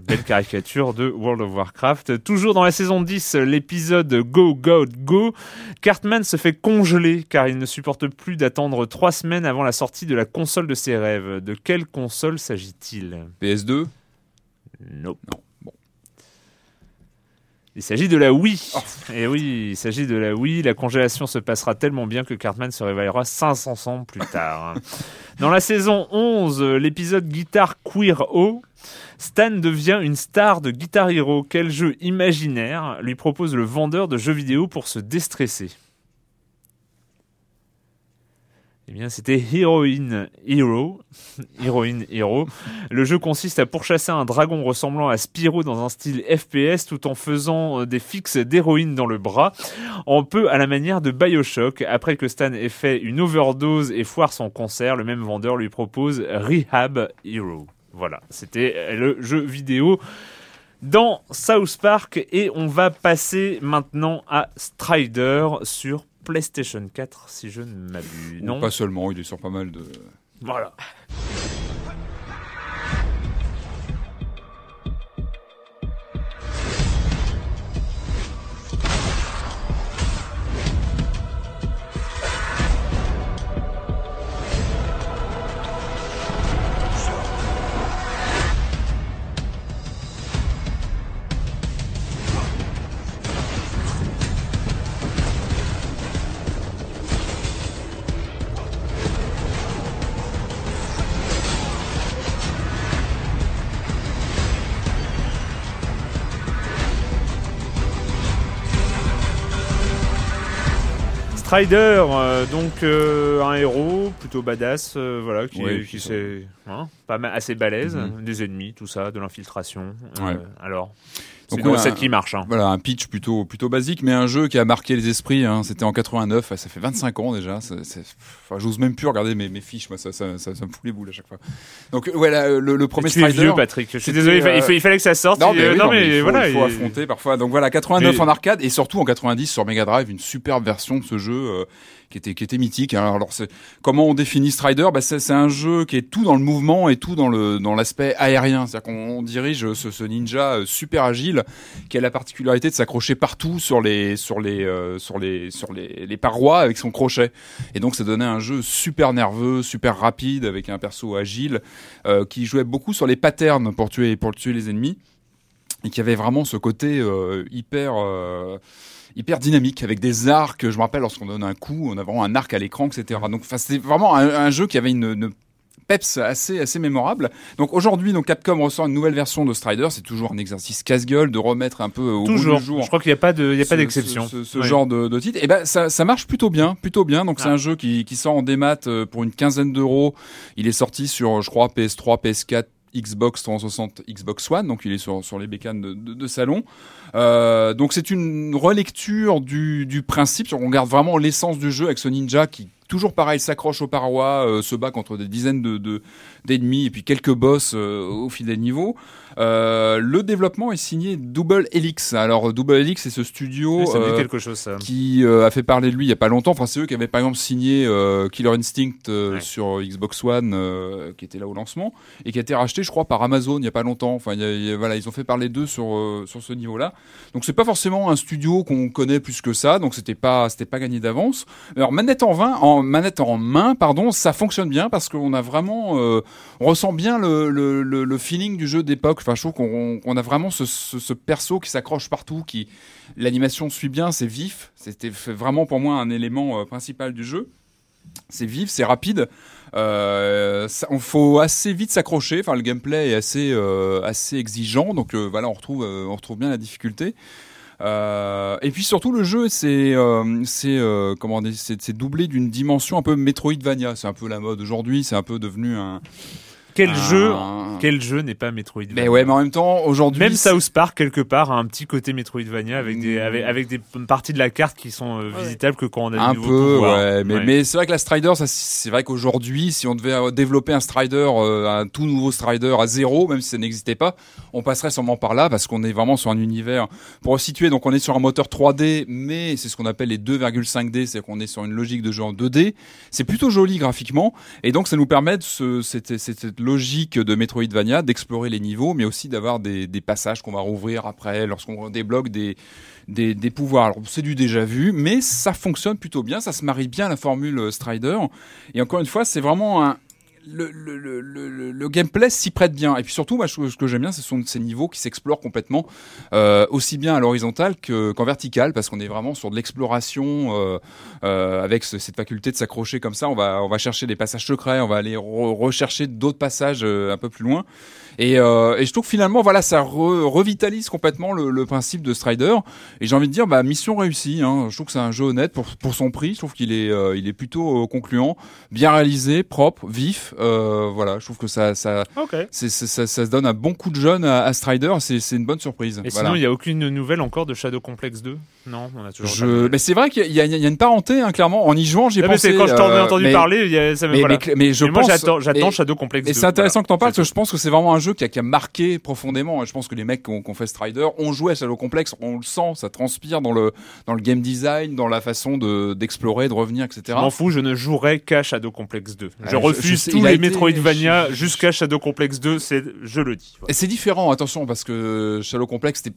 Belle caricature de World of Warcraft. Toujours dans la saison 10, l'épisode Go God Go, Cartman se fait congeler car il ne supporte plus d'attendre 3 semaines avant la sortie de la console de ses rêves. De quelle console s'agit-il? PS2 Nope. Non. Bon. Il s'agit de la Wii. Oh. Et oui, il s'agit de la Wii. La congélation se passera tellement bien que Cartman se réveillera 500 ans plus tard. [laughs] Dans la saison 11, euh, l'épisode Guitar Queer O, Stan devient une star de Guitar Hero. Quel jeu imaginaire lui propose le vendeur de jeux vidéo pour se déstresser eh bien, c'était Heroine Hero. [laughs] Heroine Hero. Le jeu consiste à pourchasser un dragon ressemblant à Spyro dans un style FPS tout en faisant euh, des fixes d'héroïne dans le bras. Un peu à la manière de Bioshock. Après que Stan ait fait une overdose et foire son concert, le même vendeur lui propose Rehab Hero. Voilà, c'était euh, le jeu vidéo dans South Park et on va passer maintenant à Strider sur PlayStation 4 si je ne m'abuse. Non, Pas seulement, il est sur pas mal de. voilà. Strider, euh, donc euh, un héros plutôt badass, euh, voilà, qui, Ouais, qui hein, pas assez balèze, Mhm. des ennemis, tout ça, de l'infiltration. Ouais. alors, Donc, une recette un- qui marche. Hein. Voilà, un pitch plutôt, plutôt basique, mais un jeu qui a marqué les esprits. hein. C'était en 89, ça fait 25 ans déjà. Enfin, J'ose même plus regarder mes, mes fiches, moi, ça, ça, ça, ça me fout les boules à chaque fois. Donc, voilà, le, le premier tu Strider. vieux, Patrick. Je suis désolé, il euh, fa- il fallait que ça sorte. Non, mais, euh, oui, non, non, mais il faut, voilà. il faut affronter parfois. Donc voilà, 89 Mais- en arcade et surtout en 90 sur Mega Drive, une superbe version de ce jeu euh, qui était qui était mythique. Alors, alors c'est comment on définit Strider? Bah, c'est un jeu qui est tout dans le mouvement et tout dans le dans l'aspect aérien. C'est-à-dire qu'on on dirige ce, ce ninja euh, super agile qui a la particularité de s'accrocher partout sur les sur les euh, sur les sur les, les parois avec son crochet. Et donc ça donnait un jeu super nerveux, super rapide avec un perso agile euh, qui jouait beaucoup sur les patterns pour tuer pour tuer les ennemis et qui avait vraiment ce côté euh, hyper euh, hyper dynamique avec des arcs. Je me rappelle lorsqu'on donne un coup, on a vraiment un arc à l'écran, etc. Donc, c'était vraiment un, un jeu qui avait une, une peps assez assez mémorable. Donc aujourd'hui, donc Capcom ressort une nouvelle version de Strider. C'est toujours un exercice casse-gueule de remettre un peu au Toujours. bout du jour Je crois qu'il n'y a pas de, il y a ce- pas d'exception. Ce, ce- ce Ouais. genre de, de titre. Et ben ça, ça marche plutôt bien, plutôt bien. Donc c'est Ah. un jeu qui, qui sort en démat euh, pour une quinzaine d'euros. Il est sorti sur, je crois, PS3, PS4. Xbox 360, Xbox One, donc il est sur, les bécanes de, salon. Euh, donc c'est une relecture du, du principe. On garde vraiment l'essence du jeu avec ce ninja qui toujours pareil s'accroche aux parois, euh, se bat contre des dizaines de de- d'ennemis et puis quelques boss euh, au fil des niveaux. Euh, le développement est signé Double Helix. Alors Double Helix, c'est ce studio Oui, ça me dit euh, quelque chose, ça. qui euh, a fait parler de lui il y a pas longtemps. Enfin, c'est eux qui avaient par exemple signé euh, Killer Instinct euh, Ouais. sur Xbox One, euh, qui était là au lancement, et qui a été racheté, je crois, par Amazon il y a pas longtemps. Enfin, y a- y a- voilà, ils ont fait parler d'eux sur euh, sur ce niveau-là. Donc c'est pas forcément un studio qu'on connaît plus que ça. Donc c'était pas c'était pas gagné d'avance. Alors manette en main, en manette en main, pardon, ça fonctionne bien parce qu'on a vraiment, euh, on ressent bien le, le, le, feeling du jeu d'époque. Enfin, je trouve qu'on on a vraiment ce, ce, perso qui s'accroche partout, qui l'animation suit bien, c'est vif. C'était vraiment pour moi un élément euh, principal du jeu. C'est vif, c'est rapide. Euh, on faut assez vite s'accrocher. Enfin, le gameplay est assez euh, assez exigeant, donc voilà, on retrouve on retrouve bien la difficulté. Euh, et puis surtout le jeu c'est euh, c'est euh, comment c'est doublé d'une dimension un peu Metroidvania. C'est un peu la mode aujourd'hui. C'est un peu devenu un quel Ah. jeu, quel jeu n'est pas Metroidvania Mais ouais, mais en même temps, aujourd'hui. Même South Park quelque part a un petit côté Metroidvania avec des Mm. avec, avec des parties de la carte qui sont euh, visitables que quand on a un des peu, ouais. Mais, Ouais. mais c'est vrai que la Strider, ça, c'est vrai qu'aujourd'hui, si on devait euh, développer un Strider, euh, un tout nouveau Strider à zéro, même si ça n'existait pas, on passerait sûrement par là parce qu'on est vraiment sur un univers. Pour situer, donc on est sur un moteur 3D, mais c'est ce qu'on appelle les 2,5D, c'est qu'on est sur une logique de jeu en 2D. C'est plutôt joli graphiquement, et donc ça nous permet de ce, cette, cette, cette logique de Metroidvania, d'explorer les niveaux, mais aussi d'avoir des, passages qu'on va rouvrir après lorsqu'on débloque des des, des pouvoirs. Alors c'est du déjà vu, mais ça fonctionne plutôt bien, ça se marie bien à la formule Strider. Et encore une fois, c'est vraiment un le, le, le, le, gameplay s'y prête bien. Et puis surtout, moi, ce que j'aime bien, ce sont ces niveaux qui s'explorent complètement, euh, aussi bien à l'horizontale que- qu'en verticale, parce qu'on est vraiment sur de l'exploration euh, euh, avec ce- cette faculté de s'accrocher comme ça. On va, on va chercher des passages secrets, on va aller re- rechercher d'autres passages euh, un peu plus loin. Et, euh, et je trouve que finalement, voilà, ça re- revitalise complètement le, le principe de Strider. Et j'ai envie de dire, bah, mission réussie. Hein. Je trouve que c'est un jeu honnête pour, pour son prix. Je trouve qu'il est, euh, il est plutôt euh, concluant, bien réalisé, propre, vif. Euh, voilà, je trouve que ça, ça, Ok. c'est, c'est- ça, ça se donne un bon coup de jeune à, à Strider. C'est, c'est une bonne surprise. Et Voilà. sinon, il n'y a aucune nouvelle encore de Shadow Complex 2 Non, on a toujours. Je... Mais c'est vrai qu'il y a, y a une parenté, hein, clairement. En y jouant, j'ai Ah, mais pensé. c'est quand je t'en ai euh, entendu mais- parler, il y a- ça me mais, voilà. mais, mais je Mais moi, pense. j'attends- j'attends et- Shadow Complex Et 2, c'est intéressant voilà. que t'en parles parce que je pense que c'est vraiment un jeu qui a, qui a marqué profondément. Et je pense que les mecs qui ont, qui ont fait Strider ont joué à Shadow Complex, on le sent, ça transpire dans le dans le game design, dans la façon de d'explorer, de revenir, etc. Je m'en fous, je ne jouerai qu'à Shadow Complex 2. Ouais, je refuse je sais, tous les été- Metroidvania jusqu'à Shadow Complex 2, c'est, je le dis. Voilà. Et c'est différent, attention, parce que Shadow Complex, c'était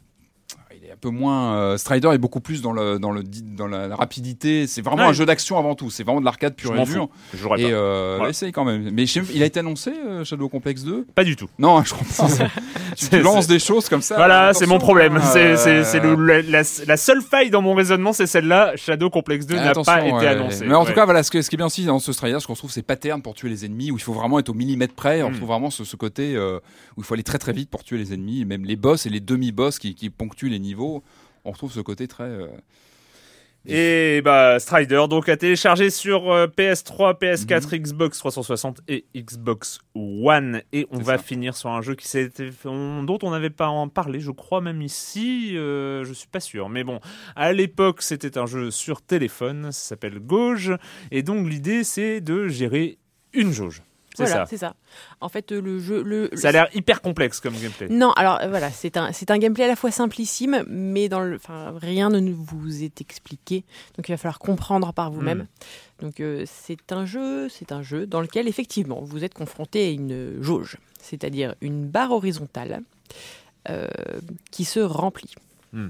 peu moins euh, Strider est beaucoup plus dans le dans le di- dans la, rapidité c'est vraiment Ouais. un jeu d'action avant tout c'est vraiment de l'arcade Je pur et m'en dur fous. Je jouerai et euh, Voilà. essaye quand même mais sais- il a été annoncé euh, Shadow Complex 2 Pas du tout. non [laughs] je comprends tu C'est- lances des choses comme ça Voilà, c'est mon problème. hein, C'est, euh, la, seule faille dans mon raisonnement, c'est celle-là. Shadow Complex 2 n'a pas été annoncé. Mais en tout cas, voilà, ce, que- ce qui est bien aussi dans ce Strider, ce qu'on trouve, c'est pattern pour tuer les ennemis, où il faut vraiment être au millimètre près. On Mm. trouve vraiment ce, côté euh, où il faut aller très très vite pour tuer les ennemis, même les boss et les demi-boss qui ponctuent les niveaux. On retrouve ce côté très. euh, Et bah Strider donc à télécharger sur euh, PS3, PS4, Mhm. Xbox 360 et Xbox One et on va ça. finir sur un jeu qui on- dont on n'avait pas en parlé, je crois même ici, euh, je suis pas sûr, mais bon, à l'époque c'était un jeu sur téléphone, ça s'appelle Gauge et donc l'idée c'est de gérer une jauge. C'est Voilà, ça. c'est ça. En fait, euh, le jeu, le, Ça a l'air hyper complexe comme gameplay. Non, alors euh, voilà, c'est un, c'est un gameplay à la fois simplissime, mais dans le, enfin, rien ne vous est expliqué, donc il va falloir comprendre par vous-même. Donc euh, c'est un jeu, c'est un jeu dans lequel effectivement vous êtes confronté à une jauge, c'est-à-dire une barre horizontale euh, qui se remplit. Hmm.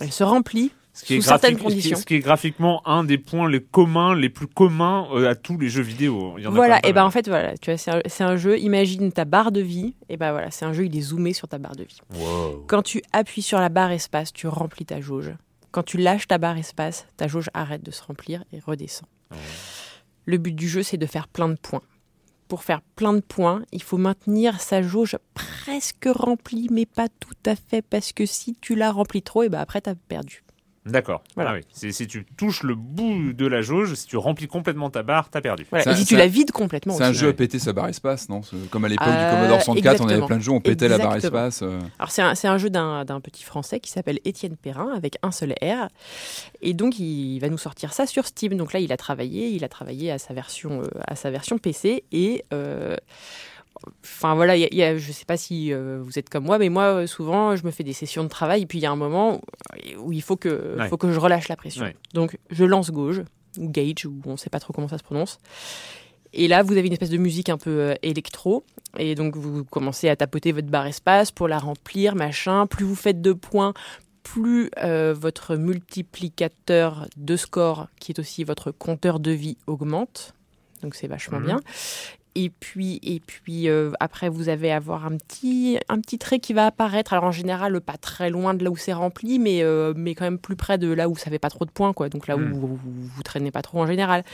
Elle se remplit Ce qui, est certaines conditions. ce qui graphiquement un des points les communs, les plus communs euh, à tous les jeux vidéo. Il y en a Voilà, et ben en fait voilà, tu vois, c'est un, jeu. Imagine ta barre de vie, et ben voilà, c'est un jeu. Il est zoomé sur ta barre de vie. Wow. Quand tu appuies sur la barre espace, tu remplis ta jauge. Quand tu lâches ta barre espace, ta jauge arrête de se remplir et redescend. Le but du jeu, c'est de faire plein de points. Pour faire plein de points, il faut maintenir sa jauge presque remplie, mais pas tout à fait, parce que si tu la remplis trop, et ben après, tu as perdu. D'accord. Voilà. Ah oui. C'est- Si tu touches le bout de la jauge, si tu remplis complètement ta barre, t'as perdu. Voilà. Ça- et si tu la vides complètement C'est un jeu à péter sa barre espace, non? C'est Comme à l'époque Euh, du Commodore 64, on avait plein de jeux, on pétait la barre espace. euh. Alors c'est un, c'est un jeu d'un d'un petit Français qui s'appelle Étienne Perrin avec un seul R. Et donc il va nous sortir ça sur Steam. Donc là il a travaillé, il a travaillé à sa version, euh, à sa version PC et... euh, Enfin voilà, il y a- il y a- je sais pas si euh, vous êtes comme moi, mais moi euh, souvent je me fais des sessions de travail et puis il y a un moment où, où il faut que, Ouais. faut que je relâche la pression. Ouais. Donc je lance Gauge ou Gage ou on sait pas trop comment ça se prononce. Et là vous avez une espèce de musique un peu euh, électro et donc vous commencez à tapoter votre barre espace pour la remplir, machin. Plus vous faites de points, plus euh, votre multiplicateur de score, qui est aussi votre compteur de vie, augmente. Donc c'est vachement Mhm. bien. Et puis, et puis euh, après, vous avez avoir un petit, un petit trait qui va apparaître. Alors en général, pas très loin de là où c'est rempli, mais, euh, mais quand même plus près de là où ça fait pas trop de points, quoi. Donc là où vous, vous, vous traînez pas trop en général.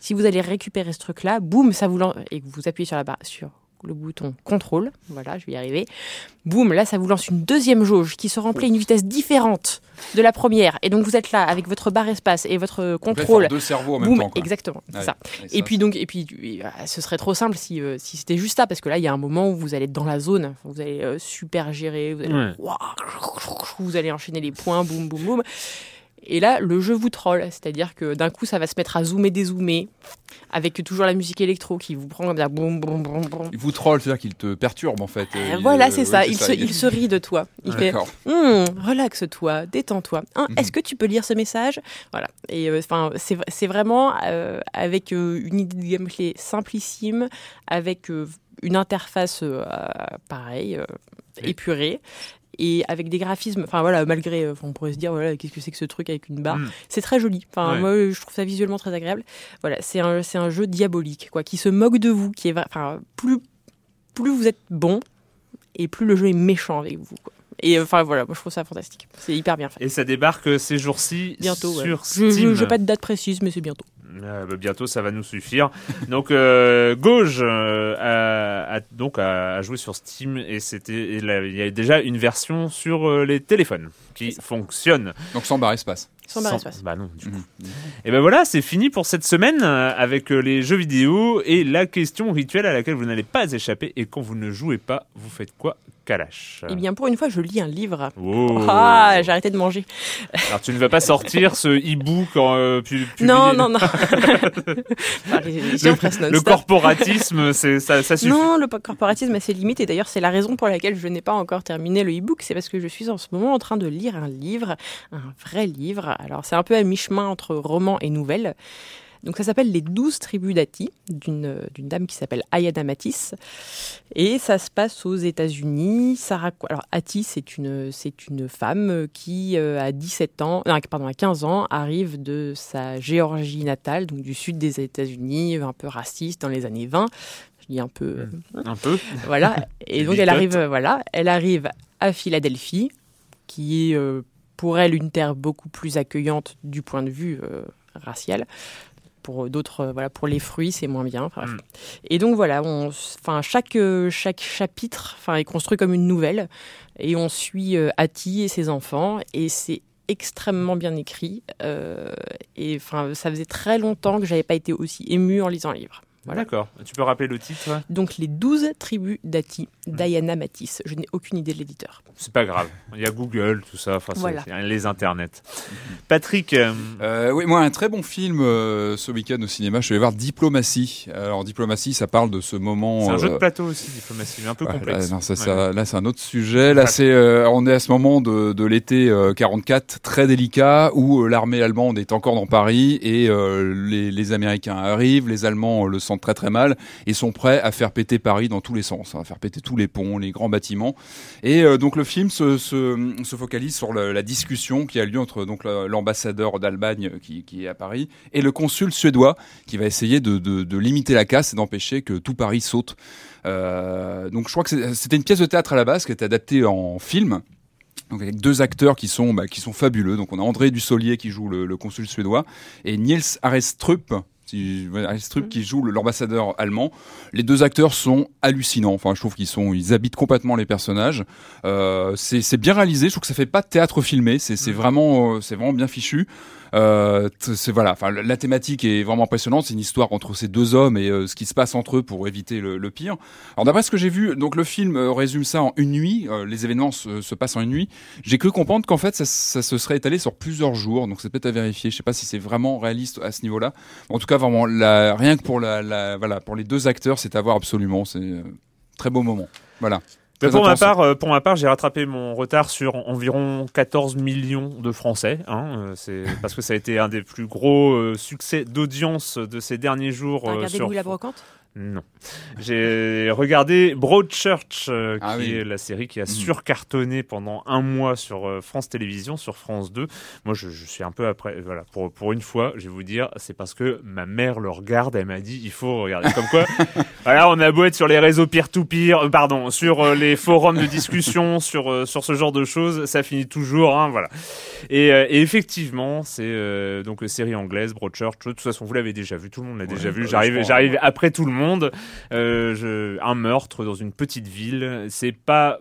Si vous allez récupérer ce truc-là, boum, ça vous et que vous appuyez sur la barre, sur le bouton contrôle, voilà, je vais y arriver. Boum, là ça vous lance une deuxième jauge qui se remplit à une vitesse différente de la première. Et donc vous êtes là avec votre barre espace et votre contrôle. deux cerveaux en même Boum, temps. quoi. exactement, c'est Ouais. ça. Et Et ça, puis donc, et puis, euh, ce serait trop simple si, euh, si c'était juste ça, parce que là, il y a un moment où vous allez être dans la zone, vous allez euh, super gérer, vous allez, Ouais. vous allez enchaîner les points, boum, boum, boum. Et là, le jeu vous troll, c'est-à-dire que d'un coup, ça va se mettre à zoomer, dézoomer, avec toujours la musique électro qui vous prend comme ça, boum, boum, boum, boum. Il vous troll, c'est-à-dire qu'il te perturbe en fait. Euh, Il- voilà, euh, c'est ça. Il, se, Il- se rit de toi. Il fait D'accord. Hum, relaxe-toi, détends-toi. Hein, Mhm. Est-ce que tu peux lire ce message? Voilà. Et euh, enfin, c'est c'est vraiment euh, avec euh, une idée de gameplay simplissime, avec euh, une interface euh, pareille, euh, épurée. Et avec des graphismes, enfin voilà, malgré, euh, on pourrait se dire, voilà, qu'est-ce que c'est que ce truc avec une barre Mm. C'est très joli. Enfin, Ouais. moi, je trouve ça visuellement très agréable. Voilà, c'est un, c'est un jeu diabolique, quoi, qui se moque de vous, qui est, enfin, plus, plus vous êtes bon, et plus le jeu est méchant avec vous, quoi. Et euh, enfin voilà, moi je trouve ça fantastique. C'est hyper bien fait. Et ça débarque euh, ces jours-ci Bientôt, ouais. sur Je- Steam. je n'ai pas de date précise, mais c'est bientôt. Euh, bah, bientôt, ça va nous suffire. [laughs] Donc, euh, Gauge euh, a, donc a, joué sur Steam et c'était, il y a déjà une version sur euh, les téléphones qui fonctionne. Donc sans barre espace. Sans barre espace. Bah non, du coup. Mhm. Et ben voilà, c'est fini pour cette semaine euh, avec euh, les jeux vidéo et la question rituelle à laquelle vous n'allez pas échapper. Et quand vous ne jouez pas, vous faites quoi, Kalash? Eh bien, pour une fois, je lis un livre. Oh. Ah, j'ai arrêté de manger. Alors tu ne vas pas sortir ce e-book en euh, pu- Non, non, non. [laughs] Enfin, les Le corporatisme, c'est ça, ça suffit. Non, le corporatisme a ses limites et d'ailleurs c'est la raison pour laquelle je n'ai pas encore terminé le e-book, c'est parce que je suis en ce moment en train de lire un livre, un vrai livre. Alors c'est un peu à mi-chemin entre roman et nouvelle. Donc ça s'appelle Les douze tribus d'Ati, d'une dame qui s'appelle Ayana Matisse. Et ça se passe aux États-Unis. Alors Ati, c'est une, c'est une femme qui, euh, à 17 ans, non, pardon, à 15 ans, arrive de sa Géorgie natale, donc du sud des États-Unis, un peu raciste dans les années 20. Je dis un peu... euh, Un peu. voilà. [laughs] Et donc elle arrive, voilà, elle arrive à Philadelphie, qui est euh, pour elle une terre beaucoup plus accueillante du point de vue euh, racial. Pour d'autres, euh, voilà, pour les fruits, c'est moins bien. Mm. Et donc voilà, on, enfin chaque chaque chapitre, enfin est construit comme une nouvelle, et on suit euh, Hattie et ses enfants, et c'est extrêmement bien écrit. euh, et enfin, ça faisait très longtemps que j'avais pas été aussi émue en lisant un livre. Voilà. D'accord. Tu peux rappeler le titre Donc les 12 tribus d'Ati, Diana Matisse. Je n'ai aucune idée de l'éditeur. C'est pas grave. Il y a Google, tout ça. Enfin, c'est- Voilà. c'est les internets. Patrick, euh, Euh, oui, moi, un très bon film euh, ce week-end au cinéma. Je allé voir Diplomatie. Alors, Diplomatie, ça parle de ce moment. c'est un jeu de plateau aussi, diplomatie, mais un peu Ouais, complexe. Là, non, ça, Ouais. ça- là, c'est un autre sujet. Là, c'est, euh, on est à ce moment de, de l'été euh, 44, très délicat, où euh, l'armée allemande est encore dans Paris et euh, les, les Américains arrivent. Les Allemands euh, le très très mal et sont prêts à faire péter Paris dans tous les sens, hein, à faire péter tous les ponts, les grands bâtiments. Et euh, donc le film se, se, se focalise sur la discussion qui a lieu entre donc la- l'ambassadeur d'Allemagne euh, qui, est à Paris et le consul suédois qui va essayer de, limiter la casse et d'empêcher que tout Paris saute. Euh, donc je crois que c'était une pièce de théâtre à la base qui était adaptée en film. Avec deux acteurs qui sont bah, qui sont fabuleux. Donc on a André Dussolier qui joue le, le consul suédois et Niels Arestrup Arestrup qui joue le- l'ambassadeur allemand. Les deux acteurs sont hallucinants. Enfin, je trouve qu'ils sont, ils habitent complètement les personnages. Euh, c'est bien réalisé. Je trouve que ça fait pas de théâtre filmé. C'est c'est vraiment, euh, c'est vraiment bien fichu. Euh, c'est voilà. Enfin, la thématique est vraiment impressionnante. C'est une histoire entre ces deux hommes et euh, ce qui se passe entre eux pour éviter le, pire. Alors d'après ce que j'ai vu, donc le film euh, résume ça en une nuit. Euh, les événements se, se passent en une nuit. J'ai cru comprendre qu'en fait ça, se serait étalé sur plusieurs jours. Donc c'est peut-être à vérifier. Je sais pas si c'est vraiment réaliste à ce niveau-là. En tout cas, vraiment, rien que pour la, la- voilà, pour les deux acteurs, c'est à voir absolument. C'est très beau moment. Voilà. Mais Très pour, ma intense. part, euh, pour ma part, j'ai rattrapé mon retard sur environ 14 millions de Français. Hein, euh, c'est [laughs] parce que ça a été un des plus gros euh, succès d'audience de ces derniers jours. Regardé sur... Louis la brocante Non. J'ai regardé Broadchurch, euh, Ah qui oui. est la série qui a Mhm. surcartonné pendant un mois sur euh, France Télévisions, sur France 2. Moi, je, je suis un peu après. Voilà, pour, pour une fois, je vais vous dire, c'est parce que ma mère le regarde. Elle m'a dit, il faut regarder. Comme quoi, [laughs] voilà, on a beau être sur les réseaux peer-to-peer, euh, pardon, sur euh, les forums de discussion, [laughs] sur, euh, sur ce genre de choses, ça finit toujours. Hein, voilà. Et, euh, et effectivement, c'est euh, donc une série anglaise, Broadchurch. De toute façon, vous l'avez déjà vu, tout le monde l'a déjà vu. bah, J'arrive, après tout le monde. Euh, un meurtre dans une petite ville. C'est pas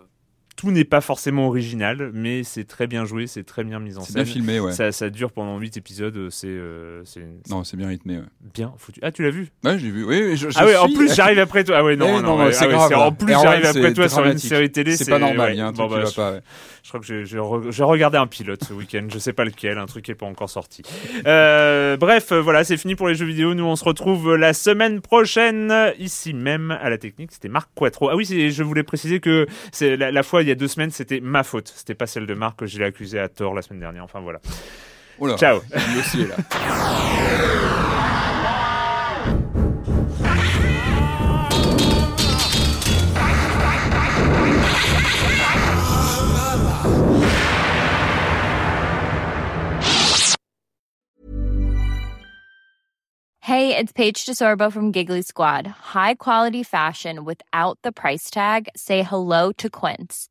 tout n'est pas forcément original, mais c'est très bien joué, c'est très bien mis en C'est scène. bien filmé, ouais. Ça, ça dure pendant 8 épisodes, c'est euh, c'est Non, c'est bien rythmé. Ouais, bien foutu. Ah, tu l'as vu? Ouais, j'ai vu. Oui, je, je Ah ouais, en suis- plus j'arrive après toi. Ah ouais, non, Eh non, non, ouais, c'est ah ouais, c'est-. En plus Erwan, j'arrive après c'est toi sur une série télé. C'est pas normal, il y a un truc Bon, qui bah, va je- pas. Je crois que j'ai- re- regardé un pilote ce week-end, je sais pas lequel, un truc qui est pas encore sorti. Euh, bref, euh, voilà, c'est fini pour les jeux vidéo. Nous, on se retrouve la semaine prochaine, ici même à la technique. C'était Marc Quattro. Ah oui, c'est- je voulais préciser que c'est la, la fois il y a deux semaines, c'était ma faute. C'était pas celle de Marc que je l'ai accusé à tort la semaine dernière. Enfin voilà. Oh là, Ciao. le dossier là. Hey, it's Paige DeSorbo from Giggly Squad. High quality fashion without the price tag. Say hello to Quince.